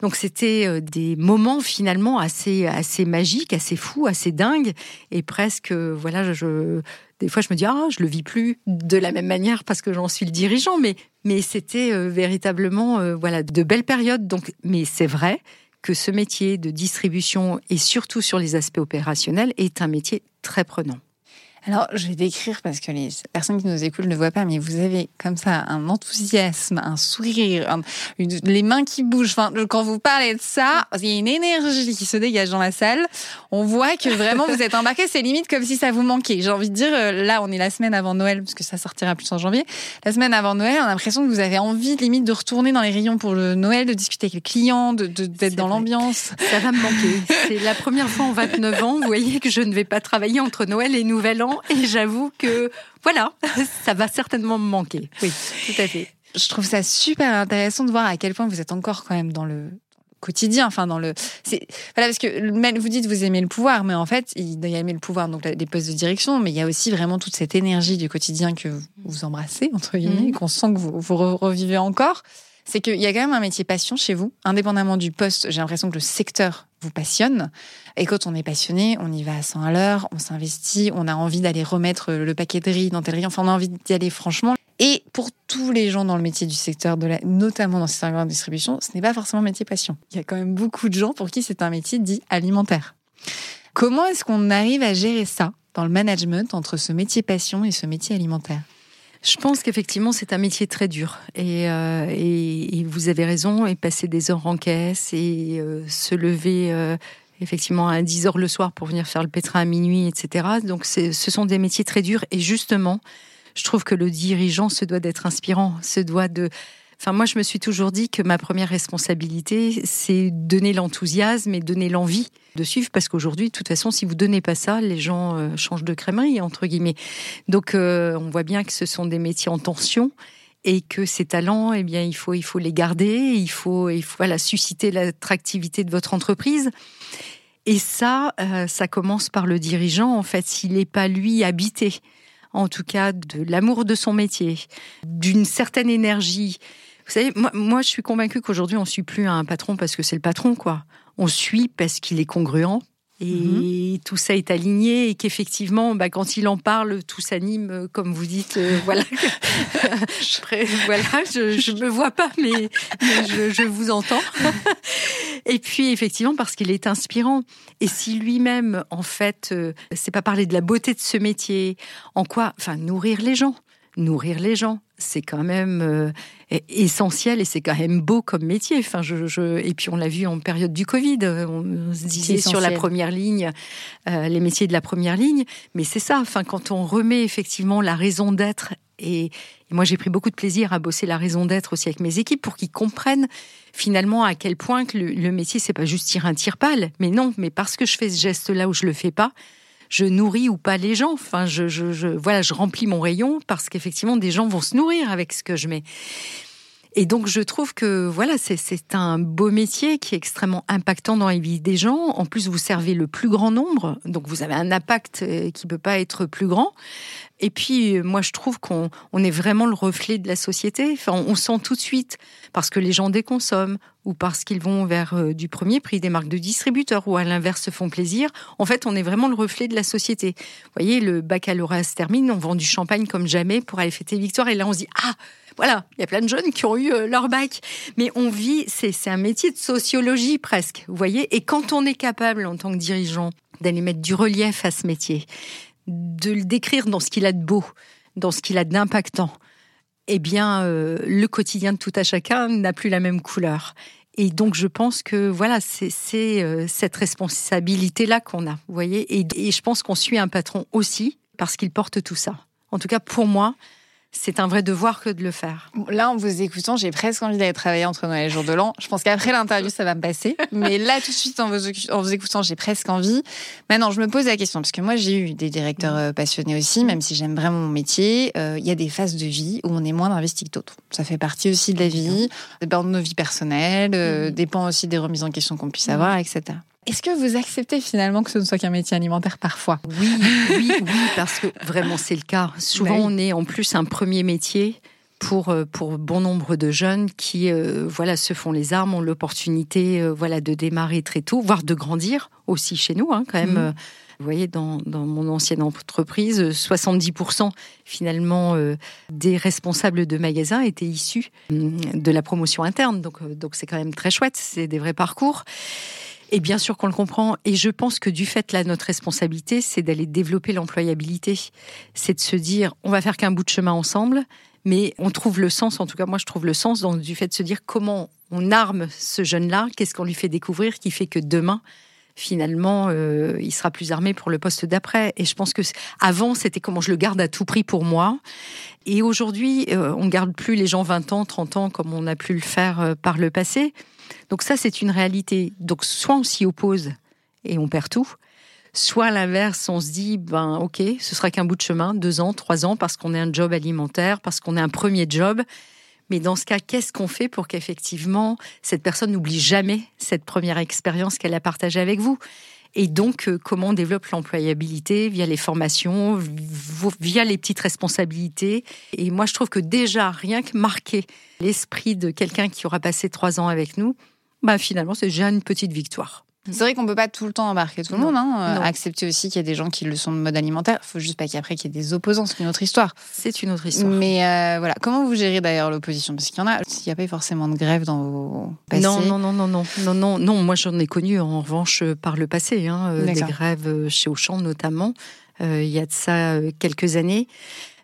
Donc c'était des moments finalement assez assez magiques, assez fous, assez dingues et presque voilà je des fois je me dis ah je le vis plus de la même manière parce que j'en suis le dirigeant mais mais c'était véritablement voilà de belles périodes donc mais c'est vrai que ce métier de distribution et surtout sur les aspects opérationnels est un métier très prenant. Alors, je vais décrire parce que les personnes qui nous écoutent ne voient pas, mais vous avez comme ça un enthousiasme, un sourire, les mains qui bougent. Enfin, quand vous parlez de ça, il y a une énergie qui se dégage dans la salle. On voit que vraiment vous êtes embarqué. C'est limite comme si ça vous manquait. J'ai envie de dire, euh, là, on est la semaine avant Noël, parce que ça sortira plus en janvier. La semaine avant Noël, on a l'impression que vous avez envie, limite, de retourner dans les rayons pour le Noël, de discuter avec les clients, de, d'être dans l'ambiance. Ça va me manquer. C'est la première fois en 29 ans, vous voyez, que je ne vais pas travailler entre Noël et Nouvel An et j'avoue que voilà, ça va certainement me manquer. Oui, tout à fait. Je trouve ça super intéressant de voir à quel point vous êtes encore quand même dans le quotidien, enfin dans le, c'est voilà parce que vous dites vous aimez le pouvoir, mais en fait il y a aimer le pouvoir donc les postes de direction, mais il y a aussi vraiment toute cette énergie du quotidien que vous embrassez entre guillemets, mmh. qu'on sent que vous, vous revivez encore c'est qu'il y a quand même un métier passion chez vous, indépendamment du poste. J'ai l'impression que le secteur vous passionne. Et quand on est passionné, on y va à 100 à l'heure, on s'investit, on a envie d'aller remettre le paquet de riz dans tel riz. Enfin, on a envie d'y aller franchement. Et pour tous les gens dans le métier du secteur, de notamment dans le secteur de distribution, ce n'est pas forcément métier passion. Il y a quand même beaucoup de gens pour qui c'est un métier dit alimentaire. Comment est-ce qu'on arrive à gérer ça dans le management entre ce métier passion et ce métier alimentaire? Je pense qu'effectivement, c'est un métier très dur. Et, euh, et, vous avez raison, et passer des heures en caisse et euh, se lever euh, effectivement à 10 heures le soir pour venir faire le pétrin à minuit, etc. Donc, ce sont des métiers très durs. Et justement, je trouve que le dirigeant se doit d'être inspirant, se doit de Enfin, moi, je me suis toujours dit que ma première responsabilité, c'est donner l'enthousiasme et donner l'envie de suivre, parce qu'aujourd'hui, de toute façon, si vous donnez pas ça, les gens euh, changent de crémerie, entre guillemets. Donc, euh, on voit bien que ce sont des métiers en tension et que ces talents, eh bien, il faut, il faut les garder, il faut, il faut voilà, susciter l'attractivité de votre entreprise. Et ça, euh, ça commence par le dirigeant, en fait, s'il n'est pas lui habité, en tout cas, de l'amour de son métier, d'une certaine énergie, vous savez, moi, je suis convaincue qu'aujourd'hui, on ne suit plus un patron parce que c'est le patron, quoi. On suit parce qu'il est congruent, et mhm. tout ça est aligné et qu'effectivement, bah, quand il en parle, tout s'anime, euh, comme vous dites. Euh, voilà, je, voilà, je, me vois pas, mais, je, vous entends. et puis effectivement, parce qu'il est inspirant. Et si lui-même, en fait, euh, c'est pas parler de la beauté de ce métier, en quoi, enfin, nourrir les gens nourrir les gens. C'est quand même euh, essentiel et c'est quand même beau comme métier. Enfin, je, Et puis on l'a vu en période du Covid, on se disait sur la première ligne, euh, les métiers de la première ligne. Mais c'est ça, enfin, quand on remet effectivement la raison d'être et, moi j'ai pris beaucoup de plaisir à bosser la raison d'être aussi avec mes équipes pour qu'ils comprennent finalement à quel point que le, le métier c'est pas juste tirer un tire pâle, mais non, mais parce que je fais ce geste là où je le fais pas, je nourris ou pas les gens. Enfin, je, je, voilà, je remplis mon rayon parce qu'effectivement, des gens vont se nourrir avec ce que je mets. Et donc, je trouve que voilà, c'est un beau métier qui est extrêmement impactant dans la vie des gens. En plus, vous servez le plus grand nombre, donc vous avez un impact euh, qui peut pas être plus grand. Et puis, euh, moi, je trouve qu'on on est vraiment le reflet de la société. Enfin, on sent tout de suite, parce que les gens déconsomment, ou parce qu'ils vont vers euh, du premier prix, des marques de distributeurs, ou à l'inverse se font plaisir. En fait, on est vraiment le reflet de la société. Vous voyez, le baccalauréat se termine, on vend du champagne comme jamais pour aller fêter victoire, et là, on se dit, ah, voilà, il y a plein de jeunes qui ont eu euh, leur bac. Mais on vit, c'est un métier de sociologie presque, vous voyez. Et quand on est capable, en tant que dirigeant, d'aller mettre du relief à ce métier, de le décrire dans ce qu'il a de beau, dans ce qu'il a d'impactant, eh bien, euh, le quotidien de tout à chacun n'a plus la même couleur. Et donc, je pense que voilà, c'est euh, cette responsabilité-là qu'on a, vous voyez. et je pense qu'on suit un patron aussi parce qu'il porte tout ça. En tout cas, pour moi, c'est un vrai devoir que de le faire. Là, en vous écoutant, j'ai presque envie d'aller travailler entre Noël et Jour de l'An. Je pense qu'après l'interview, ça va me passer. Mais là, tout de suite, en vous, écoutant, j'ai presque envie. Maintenant, je me pose la question, parce que moi, j'ai eu des directeurs euh, passionnés aussi, même si j'aime vraiment mon métier. Euh, il y a des phases de vie où on est moins investi que d'autres. Ça fait partie aussi de la vie, dépend de nos vies personnelles, euh, dépend aussi des remises en question qu'on puisse avoir, etc. Est-ce que vous acceptez finalement que ce ne soit qu'un métier alimentaire parfois? Oui, oui, oui, parce que vraiment c'est le cas. Souvent, Bah on est en plus un premier métier pour, euh, pour bon nombre de jeunes qui euh, voilà, se font les armes, ont l'opportunité euh, voilà, de démarrer très tôt, voire de grandir aussi chez nous, hein, quand même. Euh, Vous voyez, dans, dans mon ancienne entreprise, euh, 70% finalement euh, des responsables de magasins étaient issus hum, de la promotion interne. Donc, donc c'est quand même très chouette. C'est des vrais parcours. Et bien sûr qu'on le comprend. Et je pense que du fait, là, notre responsabilité, c'est d'aller développer l'employabilité. C'est de se dire, on va faire qu'un bout de chemin ensemble, mais on trouve le sens, en tout cas, moi, je trouve le sens dans du fait de se dire comment on arme ce jeune-là, qu'est-ce qu'on lui fait découvrir qui fait que demain, finalement, euh, il sera plus armé pour le poste d'après. Et je pense que avant, c'était comment je le garde à tout prix pour moi. Et aujourd'hui, euh, on ne garde plus les gens 20 ans, 30 ans comme on a pu le faire euh, par le passé. Donc ça, c'est une réalité. Donc soit on s'y oppose et on perd tout, soit à l'inverse, on se dit, ben ok, ce sera qu'un bout de chemin, deux ans, trois ans, parce qu'on est un job alimentaire, parce qu'on est un premier job. Mais dans ce cas, qu'est-ce qu'on fait pour qu'effectivement cette personne n'oublie jamais cette première expérience qu'elle a partagée avec vous? Et donc, euh, comment on développe l'employabilité via les formations, via les petites responsabilités? Et moi, je trouve que déjà, rien que marquer l'esprit de quelqu'un qui aura passé trois ans avec nous, bah finalement, c'est déjà une petite victoire. C'est vrai qu'on peut pas tout le temps embarquer tout le Non. monde. Hein. Accepter aussi qu'il y a des gens qui le sont de mode alimentaire. Il faut juste pas qu'après qu'il y ait des opposants. C'est une autre histoire. C'est une autre histoire. Mais euh, voilà, comment vous gérez d'ailleurs l'opposition? Parce qu'il y en a, s'il n'y a pas forcément de grève dans vos passés. Non, non, non, non, non, non, non, non. Moi, j'en ai connu en revanche euh, par le passé, hein, euh, des grèves euh, chez Auchan notamment. Euh, il y a de ça quelques années.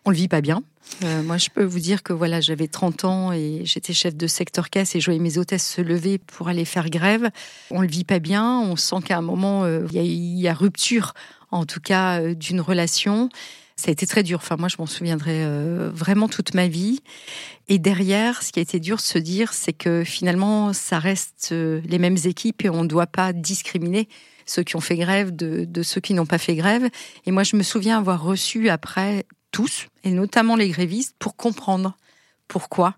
On le vit pas bien. Euh, moi, je peux vous dire que voilà, j'avais 30 ans et j'étais chef de secteur caisse et je voyais mes hôtesses se lever pour aller faire grève. On le vit pas bien. On sent qu'à un moment, euh, il y, a- rupture, en tout cas, euh, d'une relation. Ça a été très dur. Enfin, moi, je m'en souviendrai euh, vraiment toute ma vie. Et derrière, ce qui a été dur de se dire, c'est que finalement, ça reste les mêmes équipes et on ne doit pas discriminer ceux qui ont fait grève de ceux qui n'ont pas fait grève. Et moi, je me souviens avoir reçu après tous, et notamment les grévistes, pour comprendre pourquoi,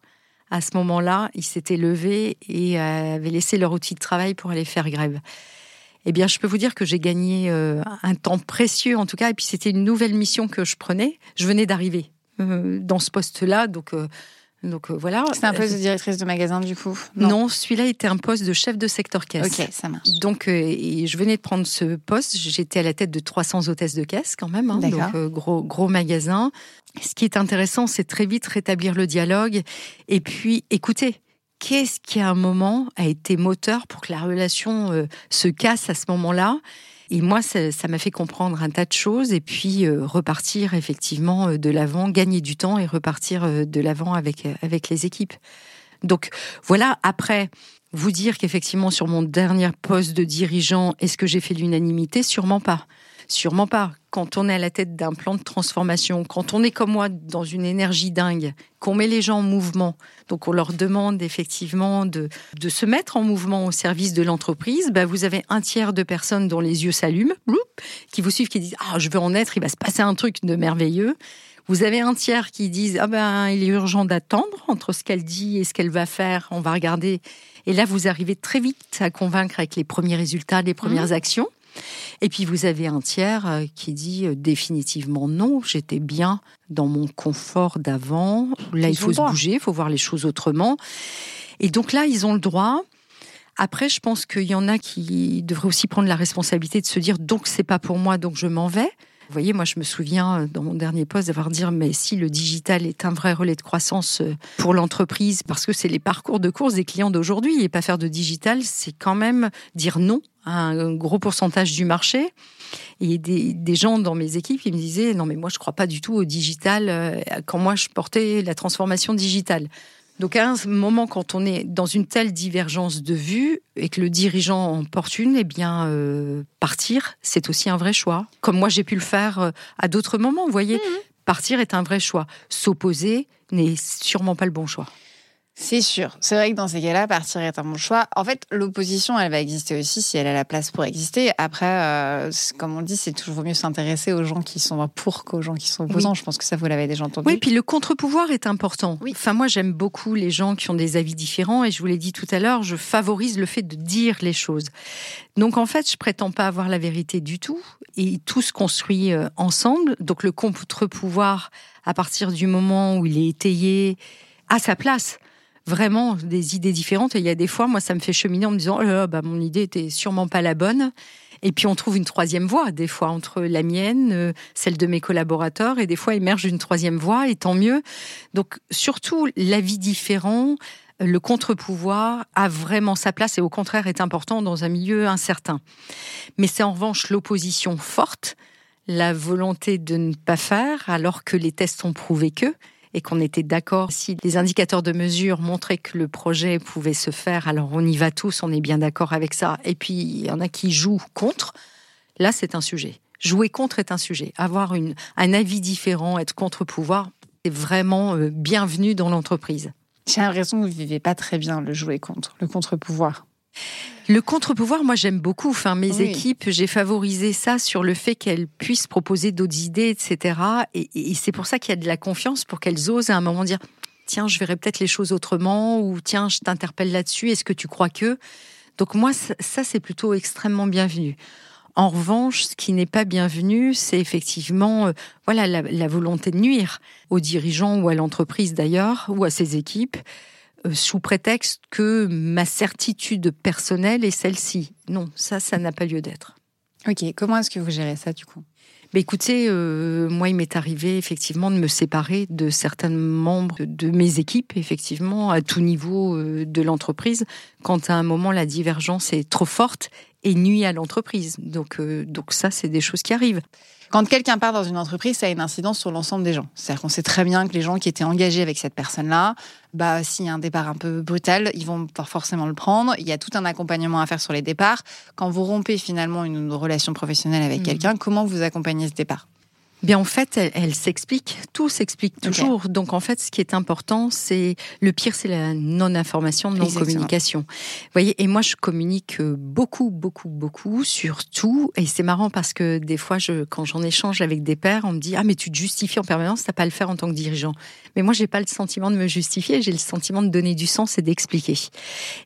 à ce moment-là, ils s'étaient levés et euh, avaient laissé leur outil de travail pour aller faire grève. Eh bien, je peux vous dire que j'ai gagné euh, un temps précieux, en tout cas, et puis c'était une nouvelle mission que je prenais. Je venais d'arriver euh, dans ce poste-là, donc, donc euh, voilà. C'est un poste de directrice de magasin du coup? Non, celui-là était un poste de chef de secteur caisse. Ok, ça marche. Donc, euh, et je venais de prendre ce poste. J'étais à la tête de 300 hôtesses de caisse quand même. hein, D'accord. donc, euh, gros, gros magasin. Ce qui est intéressant, c'est très vite rétablir le dialogue et puis écouter. Qu'est-ce qui, à un moment, a été moteur pour que la relation euh, se casse à ce moment-là? Et moi, ça m'a fait comprendre un tas de choses et puis euh, repartir effectivement euh, de l'avant, gagner du temps et repartir euh, de l'avant avec, avec les équipes. Donc voilà, après, vous dire qu'effectivement sur mon dernier poste de dirigeant, est-ce que j'ai fait l'unanimité? Sûrement pas. Sûrement pas. Quand on est à la tête d'un plan de transformation, quand on est comme moi dans une énergie dingue, qu'on met les gens en mouvement, donc on leur demande effectivement de, de se mettre en mouvement au service de l'entreprise, bah vous avez un tiers de personnes dont les yeux s'allument, qui vous suivent, qui disent Ah, je veux en être, il va se passer un truc de merveilleux. Vous avez un tiers qui disent ah ben il est urgent d'attendre entre ce qu'elle dit et ce qu'elle va faire. On va regarder. Et là vous arrivez très vite à convaincre avec les premiers résultats, les premières actions. Et puis vous avez un tiers euh, qui dit euh, définitivement non. J'étais bien dans mon confort d'avant. Là Ils il faut se droit. bouger, il faut voir les choses autrement. Et donc là ils ont le droit. Après, je pense qu'il y en a qui devraient aussi prendre la responsabilité de se dire donc c'est pas pour moi, donc je m'en vais. Vous voyez, moi, je me souviens euh, dans mon dernier poste d'avoir dit mais si le digital est un vrai relais de croissance euh, pour l'entreprise, parce que c'est les parcours de course des clients d'aujourd'hui, et pas faire de digital, c'est quand même dire non à un gros pourcentage du marché. Et des, gens dans mes équipes, ils me disaient non mais moi je crois pas du tout au digital euh, quand moi je portais la transformation digitale. Donc à un moment, quand on est dans une telle divergence de vues et que le dirigeant en porte une, eh bien euh, partir, c'est aussi un vrai choix. Comme moi j'ai pu le faire euh, à d'autres moments, vous voyez. Partir est un vrai choix. S'opposer n'est sûrement pas le bon choix. C'est sûr. C'est vrai que dans ces cas-là, partir est un bon choix. En fait, l'opposition, elle va exister aussi si elle a la place pour exister. Après, euh, comme on dit, c'est toujours mieux s'intéresser aux gens qui sont pour qu'aux gens qui sont opposants. Je pense que ça, vous l'avez déjà entendu. Oui, puis le contre-pouvoir est important. Oui. Enfin, moi, j'aime beaucoup les gens qui ont des avis différents et je vous l'ai dit tout à l'heure, je favorise le fait de dire les choses. Donc, en fait, je prétends pas avoir la vérité du tout et tout se construit euh, ensemble. Donc, le contre-pouvoir, à partir du moment où il est étayé, à sa place vraiment des idées différentes. Et il y a des fois, moi, ça me fait cheminer en me disant, oh bah, mon idée était sûrement pas la bonne. Et puis on trouve une troisième voie, des fois entre la mienne, euh, celle de mes collaborateurs, et des fois émerge une troisième voie, et tant mieux. Donc surtout, l'avis différent, le contre-pouvoir a vraiment sa place et au contraire est important dans un milieu incertain. Mais c'est en revanche l'opposition forte, la volonté de ne pas faire alors que les tests ont prouvé que, et qu'on était d'accord. Si les indicateurs de mesure montraient que le projet pouvait se faire, alors on y va tous, on est bien d'accord avec ça. Et puis, il y en a qui jouent contre. Là, c'est un sujet. Jouer contre est un sujet. Avoir une, un avis différent, être contre-pouvoir, c'est vraiment euh, bienvenu dans l'entreprise. J'ai l'impression que vous vivez pas très bien le jouer contre, le contre-pouvoir. Le contre-pouvoir, moi j'aime beaucoup. Enfin, mes équipes, j'ai favorisé ça sur le fait qu'elles puissent proposer d'autres idées, etc. Et, c'est pour ça qu'il y a de la confiance, pour qu'elles osent à un moment dire tiens, je verrai peut-être les choses autrement, ou tiens, je t'interpelle là-dessus, est-ce que tu crois que? Donc moi, ça, c'est plutôt extrêmement bienvenu. En revanche, ce qui n'est pas bienvenu, c'est effectivement euh, voilà la, volonté de nuire aux dirigeants ou à l'entreprise d'ailleurs, ou à ses équipes. Euh, sous prétexte que ma certitude personnelle est celle-ci. Non, ça, ça n'a pas lieu d'être. Ok, comment est-ce que vous gérez ça du coup? Bah, écoutez, euh, moi, il m'est arrivé effectivement de me séparer de certains membres de mes équipes, effectivement, à tout niveau euh, de l'entreprise, quand à un moment la divergence est trop forte et nuit à l'entreprise. Donc, donc ça, c'est des choses qui arrivent. Quand quelqu'un part dans une entreprise, ça a une incidence sur l'ensemble des gens. C'est-à-dire qu'on sait très bien que les gens qui étaient engagés avec cette personne-là, bah, s'il y a un départ un peu brutal, ils vont pas forcément le prendre. Il y a tout un accompagnement à faire sur les départs. Quand vous rompez finalement une relation professionnelle avec mmh. quelqu'un, comment vous accompagnez ce départ? Bien, en fait, elle, s'explique. Tout s'explique toujours. Donc, en fait, ce qui est important, c'est le pire, c'est la non-information, non-communication. Vous voyez, et moi, je communique beaucoup, beaucoup, beaucoup sur tout. Et c'est marrant parce que des fois, je, quand j'en échange avec des pères, on me dit ah mais tu te justifies en permanence, t'as pas à le faire en tant que dirigeant. Mais moi, j'ai pas le sentiment de me justifier. J'ai le sentiment de donner du sens et d'expliquer.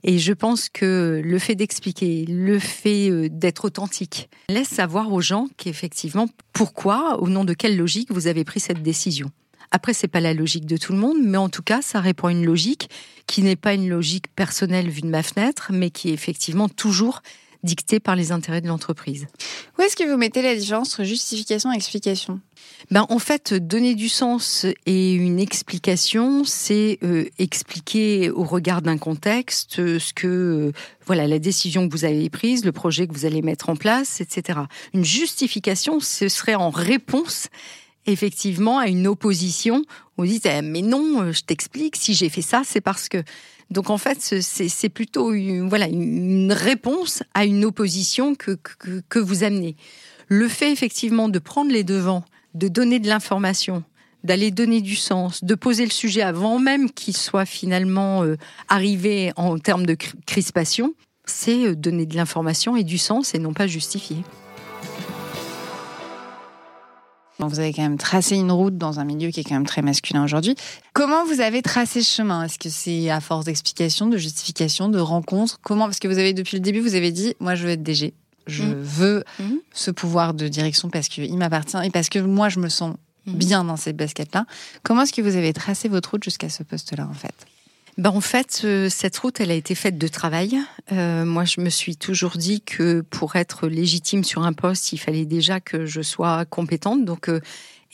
Et je pense que le fait d'expliquer, le fait euh, d'être authentique, laisse savoir aux gens qu'effectivement, pourquoi, au nom de quelle logique vous avez pris cette décision. Après, c'est pas la logique de tout le monde, mais en tout cas, ça répond à une logique qui n'est pas une logique personnelle vue de ma fenêtre, mais qui est effectivement toujours dictée par les intérêts de l'entreprise. Où est-ce que vous mettez la différence entre justification et explication? Ben, en fait, donner du sens et une explication, c'est euh, expliquer au regard d'un contexte euh, ce que, euh, voilà, la décision que vous avez prise, le projet que vous allez mettre en place, etc. Une justification, ce serait en réponse effectivement à une opposition. Vous dites, eh, mais non, je t'explique, si j'ai fait ça, c'est parce que. Donc en fait, c'est plutôt une, voilà, une réponse à une opposition que, que, que vous amenez. Le fait effectivement de prendre les devants de donner de l'information, d'aller donner du sens, de poser le sujet avant même qu'il soit finalement euh, arrivé en termes de crispation, c'est euh, donner de l'information et du sens et non pas justifier. Vous avez quand même tracé une route dans un milieu qui est quand même très masculin aujourd'hui. Comment vous avez tracé ce chemin? Est-ce que c'est à force d'explications, de justifications, de rencontres? Comment? Parce que vous avez depuis le début, vous avez dit, moi je veux être DG je mm. veux mm. ce pouvoir de direction parce qu'il m'appartient et parce que moi, je me sens mm. bien dans cette basket-là. Comment est-ce que vous avez tracé votre route jusqu'à ce poste-là, en fait? Ben en fait, cette route, elle a été faite de travail. Euh, moi, je me suis toujours dit que pour être légitime sur un poste, il fallait déjà que je sois compétente. Donc, euh,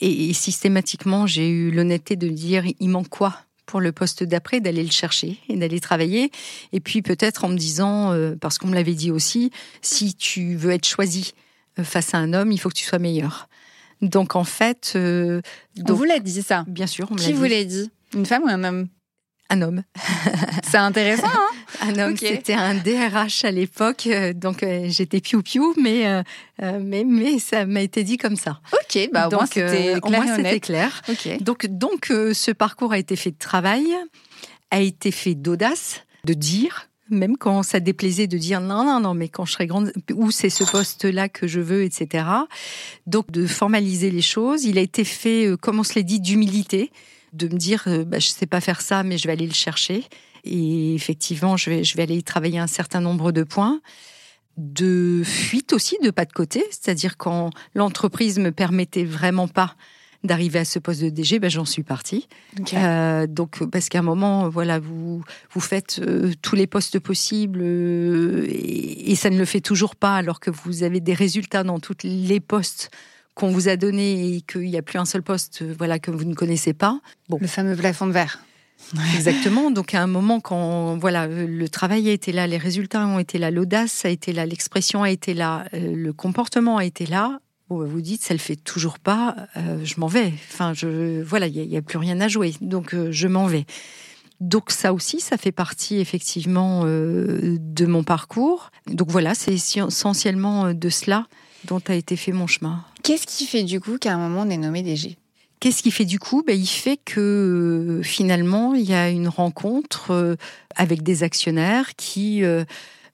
et, systématiquement, j'ai eu l'honnêteté de dire, il manque quoi pour le poste d'après, d'aller le chercher et d'aller travailler. Et puis peut-être en me disant, euh, parce qu'on me l'avait dit aussi, si tu veux être choisi face à un homme, il faut que tu sois meilleur. Donc en fait, euh, on vous l'a dit ça? Bien sûr, on me Qui vous l'a dit? Une femme ou un homme? Un homme. C'est intéressant. Hein un homme, c'était un DRH à l'époque, euh, donc euh, j'étais piou-piou, mais, euh, mais, mais ça m'a été dit comme ça. Ok, bah au moins c'était clair. clair. Donc, donc ce parcours a été fait de travail. a été fait d'audace, de dire, même quand ça déplaisait de dire non, non, non, mais quand je serai grande, où c'est ce poste-là que je veux, etc. Donc de formaliser les choses. Il a été fait, comme on se l'a dit, d'humilité, de me dire, euh, bah, je sais pas faire ça, mais je vais aller le chercher. Et effectivement, je vais, je vais aller y travailler un certain nombre de points de fuite aussi, de pas de côté, c'est-à-dire quand l'entreprise me permettait vraiment pas d'arriver à ce poste de DG, ben j'en suis partie. Euh, donc parce qu'à un moment, voilà, vous vous faites euh, tous les postes possibles euh, et, ça ne le fait toujours pas, alors que vous avez des résultats dans tous les postes qu'on vous a donnés et qu'il n'y a plus un seul poste, voilà, que vous ne connaissez pas. Bon. Le fameux plafond de verre. Exactement. Donc à un moment, quand voilà, le travail a été là, les résultats ont été là, l'audace a été là, l'expression a été là, le comportement a été là, bah, vous dites, ça le fait toujours pas, euh, je m'en vais. Enfin, je, voilà, il n'y a, plus rien à jouer, donc euh, je m'en vais. Donc ça aussi, ça fait partie effectivement euh, de mon parcours. Donc voilà, c'est essentiellement de cela dont a été fait mon chemin. Qu'est-ce qui fait du coup qu'à un moment on est nommé DG Qu'est-ce qui fait du coup? Ben, Il fait que finalement, il y a une rencontre avec des actionnaires qui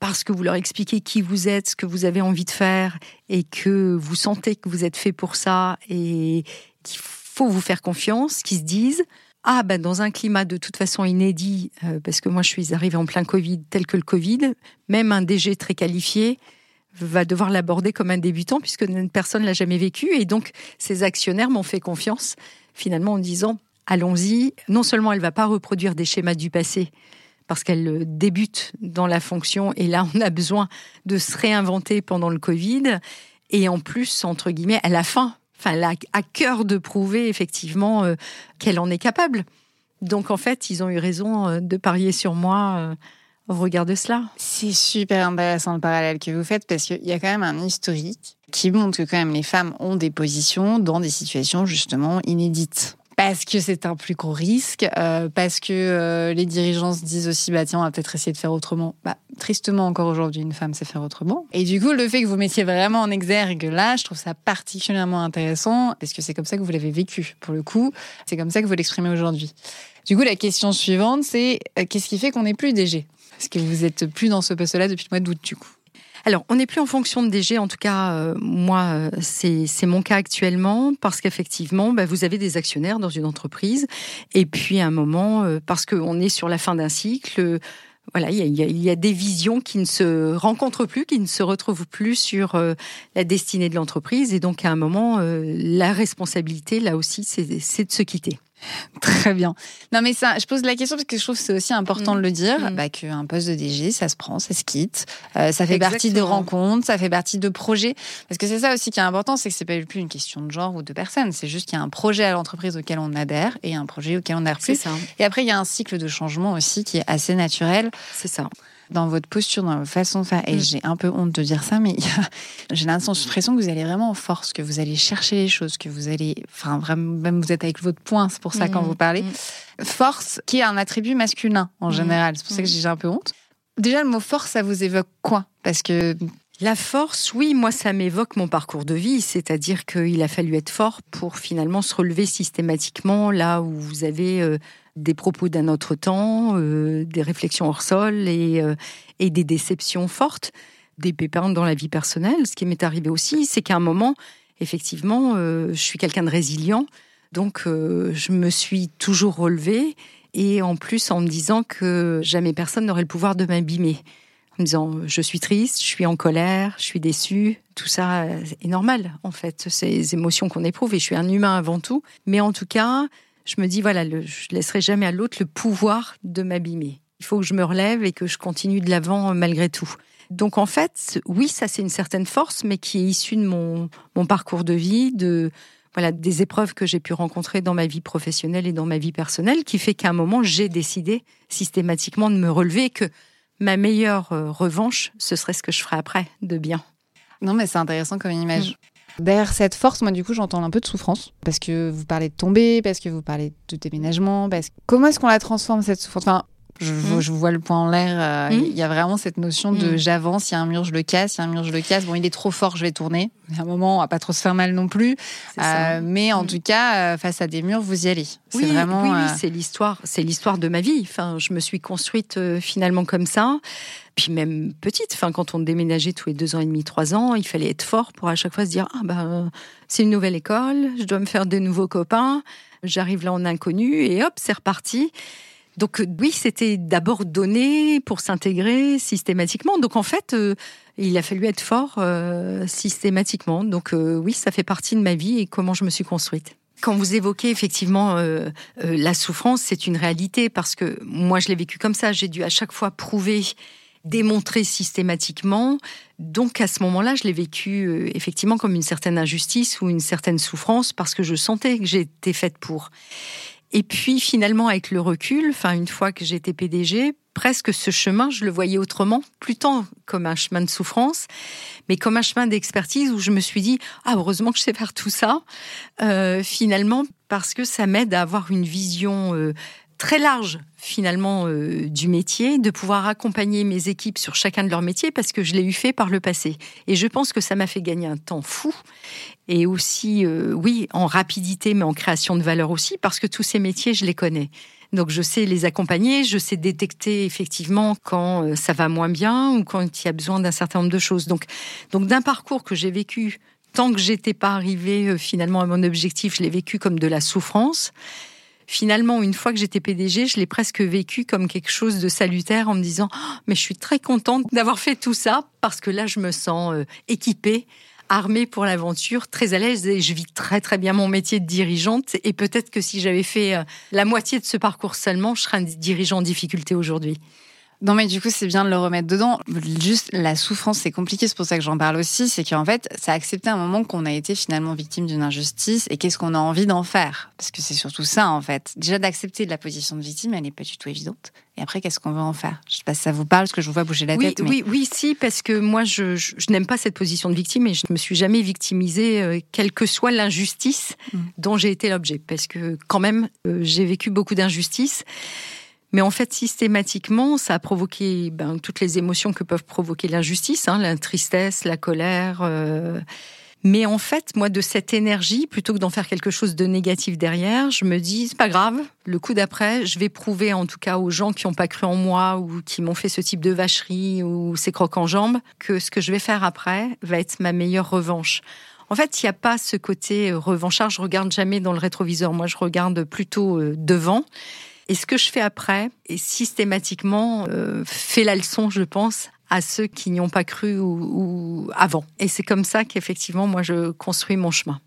parce que vous leur expliquez qui vous êtes, ce que vous avez envie de faire, et que vous sentez que vous êtes fait pour ça, et qu'il faut vous faire confiance, qui se disent ah ben dans un climat de toute façon inédit, euh, parce que moi je suis arrivée en plein Covid, tel que le Covid, même un DG très qualifié va devoir l'aborder comme un débutant puisque personne l'a jamais vécu et donc ces actionnaires m'ont fait confiance finalement en disant allons-y. Non seulement elle va pas reproduire des schémas du passé, parce qu'elle débute dans la fonction et là on a besoin de se réinventer pendant le Covid et en plus entre guillemets à la fin, enfin elle a à cœur de prouver effectivement euh, qu'elle en est capable. Donc en fait ils ont eu raison euh, de parier sur moi. Euh, au regard de cela. C'est super intéressant le parallèle que vous faites parce qu'il y a quand même un historique qui montre que quand même les femmes ont des positions dans des situations justement inédites parce que c'est un plus gros risque, euh, parce que euh, les dirigeants se disent aussi, bah tiens, on va peut-être essayer de faire autrement. Bah, tristement, encore aujourd'hui, une femme sait faire autrement. Et du coup, le fait que vous mettiez vraiment en exergue là, je trouve ça particulièrement intéressant, parce que c'est comme ça que vous l'avez vécu, pour le coup. C'est comme ça que vous l'exprimez aujourd'hui. Du coup, la question suivante, c'est euh, qu'est-ce qui fait qu'on n'est plus DG Parce que vous êtes plus dans ce poste-là depuis le mois d'août, du coup. Alors, on n'est plus en fonction de DG, en tout cas, euh, moi, euh, c'est mon cas actuellement, parce qu'effectivement, bah, vous avez des actionnaires dans une entreprise, et puis à un moment, euh, parce qu'on est sur la fin d'un cycle, voilà, il y, y, a, des visions qui ne se rencontrent plus, qui ne se retrouvent plus sur la destinée de l'entreprise, et donc à un moment, la responsabilité, là aussi, c'est de se quitter. Très bien. Non, mais ça, je pose la question parce que je trouve que c'est aussi important de le dire, mm. bah, qu'un poste de DG, ça se prend, ça se quitte. Euh, ça fait partie de rencontres, ça fait partie de projets. Parce que c'est ça aussi qui est important, c'est que c'est pas plus une question de genre ou de personne. C'est juste qu'il y a un projet à l'entreprise auquel on adhère et un projet auquel on adhère plus. Ça. Et après, il y a un cycle de changement aussi qui est assez naturel. C'est ça dans votre posture, dans votre façon de faire. Et mm. j'ai un peu honte de dire ça, mais j'ai l'impression que vous allez vraiment en force, que vous allez chercher les choses, que vous allez, enfin, vraiment, même vous êtes avec votre poing, c'est pour ça quand mm. vous parlez. Mm. Force, qui est un attribut masculin en général. C'est pour ça que j'ai un peu honte. Déjà, le mot force, ça vous évoque quoi? Parce que la force, oui, moi ça m'évoque mon parcours de vie, c'est-à-dire qu'il a fallu être fort pour finalement se relever systématiquement là où vous avez euh, des propos d'un autre temps, euh, des réflexions hors sol et, euh, et, des déceptions fortes, des pépins dans la vie personnelle. Ce qui m'est arrivé aussi, c'est qu'à un moment, effectivement, je suis quelqu'un de résilient, donc je me suis toujours relevée et en plus en me disant que jamais personne n'aurait le pouvoir de m'abîmer en me disant je suis triste, je suis en colère, je suis déçue. Tout ça est normal en fait, ces émotions qu'on éprouve et je suis un humain avant tout. Mais en tout cas, je me dis voilà, je je laisserai jamais à l'autre le pouvoir de m'abîmer. Il faut que je me relève et que je continue de l'avant malgré tout. Donc en fait, oui, ça c'est une certaine force, mais qui est issue de mon, mon parcours de vie, de voilà des épreuves que j'ai pu rencontrer dans ma vie professionnelle et dans ma vie personnelle, qui fait qu'à un moment j'ai décidé systématiquement de me relever que ma meilleure euh, revanche, ce serait ce que je ferais après, de bien. Non, mais c'est intéressant comme image. Mm. Derrière cette force, moi, du coup, j'entends un peu de souffrance. Parce que vous parlez de tomber, parce que vous parlez de déménagement. Parce... Comment est-ce qu'on la transforme, cette souffrance? Je, mmh. je vois le point en l'air. Euh, mmh. Il y a vraiment cette notion de mmh. j'avance, il y a un mur, je le casse, il y a un mur, je le casse. Bon, il est trop fort, je vais tourner. A un moment, on va pas trop se faire mal non plus. Euh, mais en tout cas, euh, face à des murs, vous y allez. C'est vraiment. Oui, c'est l'histoire, c'est l'histoire de ma vie. Enfin, je me suis construite finalement comme ça. Puis même petite, enfin, quand on déménageait tous les deux ans et demi, trois ans, il fallait être fort pour à chaque fois se dire ah ben c'est une nouvelle école, je dois me faire de nouveaux copains. J'arrive là en inconnu et hop, c'est reparti. Donc euh, oui, c'était d'abord donné pour s'intégrer systématiquement. Donc en fait, euh, il a fallu être fort euh, systématiquement. Donc oui, ça fait partie de ma vie et comment je me suis construite. Quand vous évoquez effectivement la souffrance, c'est une réalité parce que moi je l'ai vécu comme ça. J'ai dû à chaque fois prouver démontrer systématiquement. Donc à ce moment-là, je l'ai vécu effectivement comme une certaine injustice ou une certaine souffrance parce que je sentais que j'étais faite pour. Et puis finalement, avec le recul, enfin une fois que j'étais PDG, presque ce chemin, je le voyais autrement, plus tant comme un chemin de souffrance, mais comme un chemin d'expertise où je me suis dit ah heureusement que je sais faire tout ça. Euh, finalement, parce que ça m'aide à avoir une vision euh, très large finalement euh, du métier, de pouvoir accompagner mes équipes sur chacun de leurs métiers parce que je l'ai eu fait par le passé. Et je pense que ça m'a fait gagner un temps fou et aussi, euh, oui, en rapidité, mais en création de valeur aussi parce que tous ces métiers, je les connais. Donc je sais les accompagner, je sais détecter effectivement quand euh, ça va moins bien ou quand il y a besoin d'un certain nombre de choses. Donc, donc d'un parcours que j'ai vécu tant que j'étais pas arrivée finalement à mon objectif, je l'ai vécu comme de la souffrance finalement, une fois que j'étais PDG, je l'ai presque vécu comme quelque chose de salutaire en me disant oh, mais je suis très contente d'avoir fait tout ça parce que là, je me sens euh, équipée armée pour l'aventure, très à l'aise et je vis très très bien mon métier de dirigeante et peut-être que si j'avais fait euh, la moitié de ce parcours seulement, je serais un dirigeant en difficulté aujourd'hui. Non, mais du coup, c'est bien de le remettre dedans. Juste, la souffrance, c'est compliqué. C'est pour ça que j'en parle aussi. C'est qu'en fait, ça a accepté un moment qu'on a été finalement victime d'une injustice et qu'est-ce qu'on a envie d'en faire? Parce que c'est surtout ça, en fait. Déjà, d'accepter la position de victime, elle n'est pas du tout évidente. Et après, qu'est-ce qu'on veut en faire? Je sais pas si ça vous parle, parce que je vous vois bouger la tête. Mais... Oui, oui, si, parce que moi, je, je, n'aime pas cette position de victime et je ne me suis jamais victimisée, euh, quelle que soit l'injustice mm. dont j'ai été l'objet. Parce que quand même, euh, j'ai vécu beaucoup d'injustices. Mais en fait, systématiquement, ça a provoqué ben, toutes les émotions que peuvent provoquer l'injustice, hein, la tristesse, la colère. Euh. Mais en fait, moi, de cette énergie, plutôt que d'en faire quelque chose de négatif derrière, je me dis, c'est pas grave, le coup d'après, je vais prouver en tout cas aux gens qui n'ont pas cru en moi ou qui m'ont fait ce type de vacherie ou ces crocs en jambes, que ce que je vais faire après va être ma meilleure revanche. En fait, il n'y a pas ce côté revanchard. Je regarde jamais dans le rétroviseur. Moi, je regarde plutôt euh, devant. Et ce que je fais après est systématiquement euh, fait la leçon, je pense, à ceux qui n'y ont pas cru ou, avant. Et c'est comme ça qu'effectivement, moi, je construis mon chemin.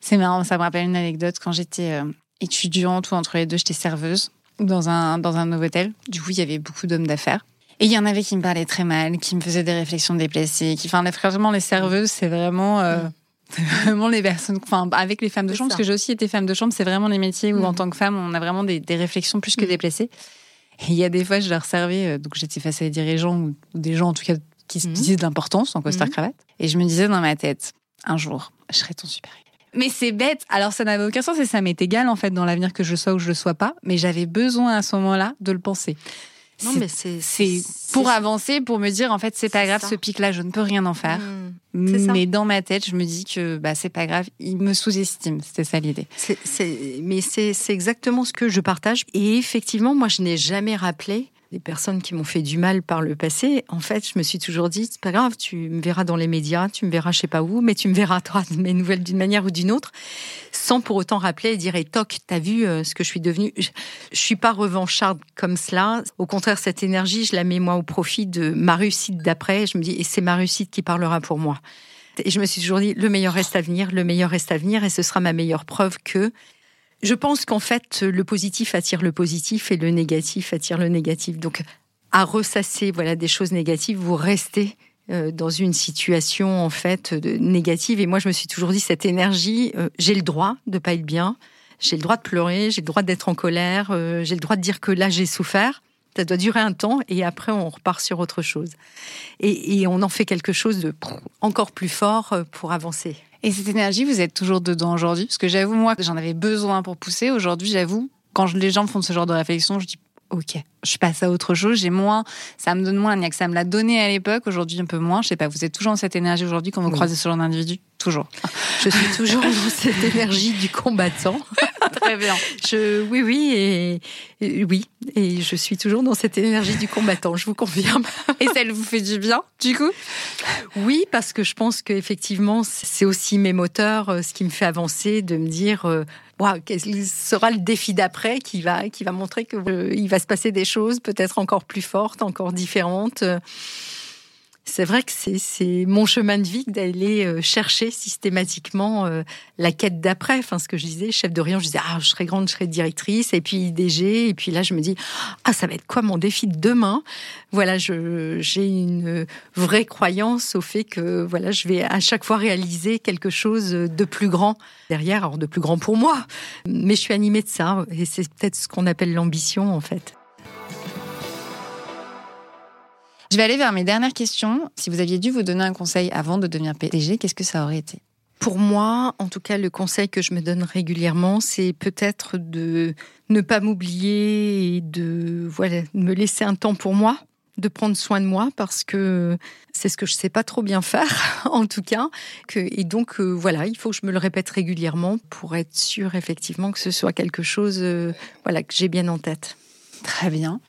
C'est marrant, ça me rappelle une anecdote. Quand j'étais euh, étudiante ou entre les deux, j'étais serveuse dans un, dans un hôtel. Du coup, il y avait beaucoup d'hommes d'affaires. Et il y en avait qui me parlaient très mal, qui me faisaient des réflexions déplacées, qui, enfin, vraiment, les serveuses, c'est vraiment, euh, vraiment les personnes, enfin, avec les femmes de chambre, parce que j'ai aussi été femme de chambre, c'est vraiment les métiers où, en mm. tant que femme, on a vraiment des, réflexions plus que mm. déplacées. Et il y a des fois, je leur servais, euh, donc j'étais face à des dirigeants ou des gens, en tout cas, qui se mm. disaient de l'importance en costard-cravate. Et je me disais dans ma tête, un jour, je serai ton supérieur. Mais c'est bête. Alors, ça n'avait aucun sens et ça m'est égal, en fait, dans l'avenir que je sois ou je le sois pas. Mais j'avais besoin à ce moment-là de le penser. Non, mais c'est pour avancer, pour me dire en fait c'est pas grave, ce pic-là, je ne peux rien en faire. Mmh. mais dans ma tête, je me dis que bah c'est pas grave, il me sous-estime. C'était ça l'idée. Mais c'est exactement ce que je partage. Et effectivement, moi, je n'ai jamais rappelé des personnes qui m'ont fait du mal par le passé, en fait, je me suis toujours dit, c'est pas grave, tu me verras dans les médias, tu me verras je sais pas où, mais tu me verras toi mes nouvelles d'une manière ou d'une autre, sans pour autant rappeler et dire, et toc, t'as vu euh, ce que je suis devenue? Je, je suis pas revancharde comme cela. Au contraire, cette énergie, je la mets moi au profit de ma réussite d'après. Je me dis, et c'est ma réussite qui parlera pour moi. Et je me suis toujours dit, le meilleur reste à venir, le meilleur reste à venir, et ce sera ma meilleure preuve que je pense qu'en fait, le positif attire le positif et le négatif attire le négatif. Donc, à ressasser voilà des choses négatives, vous restez euh, dans une situation en fait négative. Et moi, je me suis toujours dit cette énergie, euh, j'ai le droit de pas être bien, j'ai le droit de pleurer, j'ai le droit d'être en colère, euh, j'ai le droit de dire que là j'ai souffert. Ça doit durer un temps et après on repart sur autre chose. Et, et on en fait quelque chose de encore plus fort pour avancer. Et cette énergie, vous êtes toujours dedans aujourd'hui? Parce que j'avoue, moi, j'en avais besoin pour pousser. Aujourd'hui, j'avoue, quand les gens font ce genre de réflexion, je dis Ok, je passe à autre chose. J'ai moins, ça me donne moins. Il n'y a que ça me l'a donné à l'époque. Aujourd'hui, un peu moins. Je sais pas. Vous êtes toujours dans cette énergie aujourd'hui quand vous croisez ce genre d'individu? Toujours. Je suis toujours dans cette énergie du combattant. Très bien. Je, oui, oui, et, oui, et je suis toujours dans cette énergie du combattant. Je vous confirme. Et ça vous fait du bien, du coup? Oui, parce que je pense qu'effectivement, c'est aussi mes moteurs, euh, ce qui me fait avancer, de me dire. Euh, quel sera le défi d'après qui va, qui va montrer qu'il euh, va se passer des choses peut-être encore plus fortes, encore différentes c'est vrai que c'est mon chemin de vie d'aller euh, chercher systématiquement euh, la quête d'après. Enfin, ce que je disais, chef de rayon, je disais, ah, je serai grande, je serai directrice, et puis DG, et puis là, je me dis, ah, ça va être quoi mon défi de demain? Voilà, j'ai une vraie croyance au fait que, voilà, je vais à chaque fois réaliser quelque chose de plus grand derrière, alors de plus grand pour moi, mais je suis animée de ça, et c'est peut-être ce qu'on appelle l'ambition, en fait. Je vais aller vers mes dernières questions. Si vous aviez dû vous donner un conseil avant de devenir PDG, qu'est-ce que ça aurait été? Pour moi, en tout cas, le conseil que je me donne régulièrement, c'est peut-être de ne pas m'oublier et de voilà, me laisser un temps pour moi, de prendre soin de moi parce que c'est ce que je sais pas trop bien faire, en tout cas. Que, et donc, euh, voilà, il faut que je me le répète régulièrement pour être sûr, effectivement, que ce soit quelque chose euh, voilà, que j'ai bien en tête. Très bien.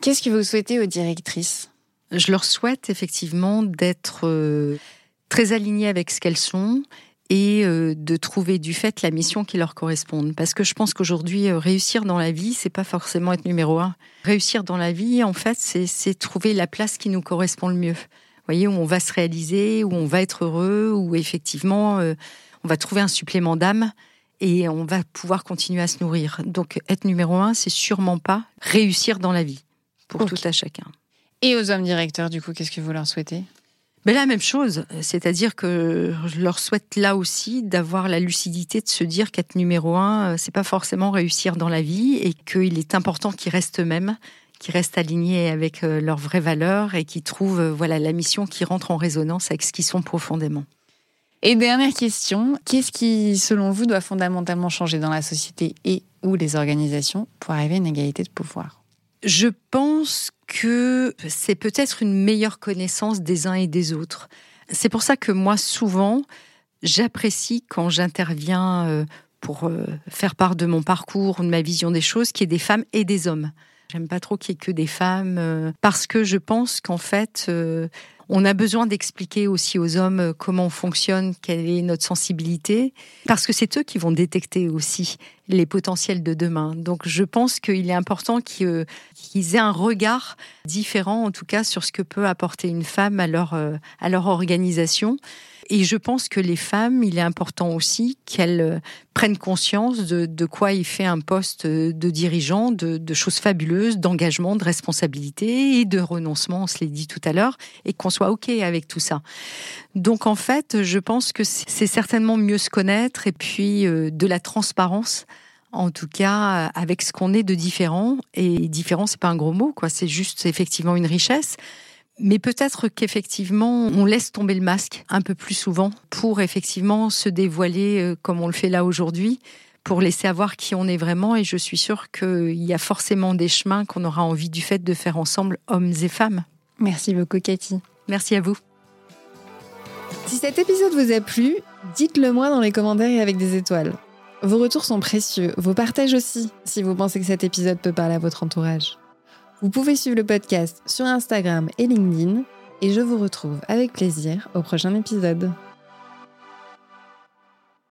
Qu'est-ce que vous souhaitez aux directrices? Je leur souhaite effectivement d'être euh, très alignées avec ce qu'elles sont et euh, de trouver du fait la mission qui leur corresponde. Parce que je pense qu'aujourd'hui, euh, réussir dans la vie, c'est pas forcément être numéro un. Réussir dans la vie, en fait, c'est trouver la place qui nous correspond le mieux. Vous voyez, où on va se réaliser, où on va être heureux, où effectivement, on va trouver un supplément d'âme et on va pouvoir continuer à se nourrir. Donc, être numéro un, c'est sûrement pas réussir dans la vie pour tout à chacun. Et aux hommes directeurs, du coup, qu'est-ce que vous leur souhaitez? Mais la même chose, c'est-à-dire que je leur souhaite là aussi d'avoir la lucidité de se dire qu'être numéro un, euh, c'est pas forcément réussir dans la vie et qu'il est important qu'ils restent eux-mêmes, qu'ils restent alignés avec euh, leurs vraies valeurs et qu'ils trouvent euh, voilà la mission qui rentre en résonance avec ce qu'ils sont profondément. Et dernière question, qu'est-ce qui, selon vous, doit fondamentalement changer dans la société et ou les organisations pour arriver à une égalité de pouvoir? Je pense que c'est peut-être une meilleure connaissance des uns et des autres. C'est pour ça que moi, souvent, j'apprécie quand j'interviens euh, pour euh, faire part de mon parcours, de ma vision des choses, qu'il y ait des femmes et des hommes. J'aime pas trop qu'il y ait que des femmes, euh, parce que je pense qu'en fait, on a besoin d'expliquer aussi aux hommes euh, comment on fonctionne, quelle est notre sensibilité, parce que c'est eux qui vont détecter aussi les potentiels de demain. Donc je pense qu'il est important qu'ils aient un regard différent, en tout cas, sur ce que peut apporter une femme à leur, euh, à leur organisation. Et je pense que les femmes, il est important aussi qu'elles euh, prennent conscience de, quoi il fait un poste de dirigeant, de, choses fabuleuses, d'engagement, de responsabilité et de renoncement, on se l'est dit tout à l'heure, et qu'on soit OK avec tout ça. Donc en fait, je pense que c'est certainement mieux se connaître et puis euh, de la transparence en tout cas avec ce qu'on est de différent. Et différent c'est pas un gros mot quoi. C'est juste effectivement une richesse mais peut-être qu'effectivement, on laisse tomber le masque un peu plus souvent pour effectivement se dévoiler euh, comme on le fait là aujourd'hui, pour laisser avoir qui on est vraiment. Et je suis sûre qu'il y a forcément des chemins qu'on aura envie du fait de faire ensemble, hommes et femmes. Merci beaucoup, Cathy. Merci à vous. Si cet épisode vous a plu, dites-le moi dans les commentaires et avec des étoiles. Vos retours sont précieux, vos partages aussi, si vous pensez que cet épisode peut parler à votre entourage. Vous pouvez suivre le podcast sur Instagram et LinkedIn et je vous retrouve avec plaisir au prochain épisode.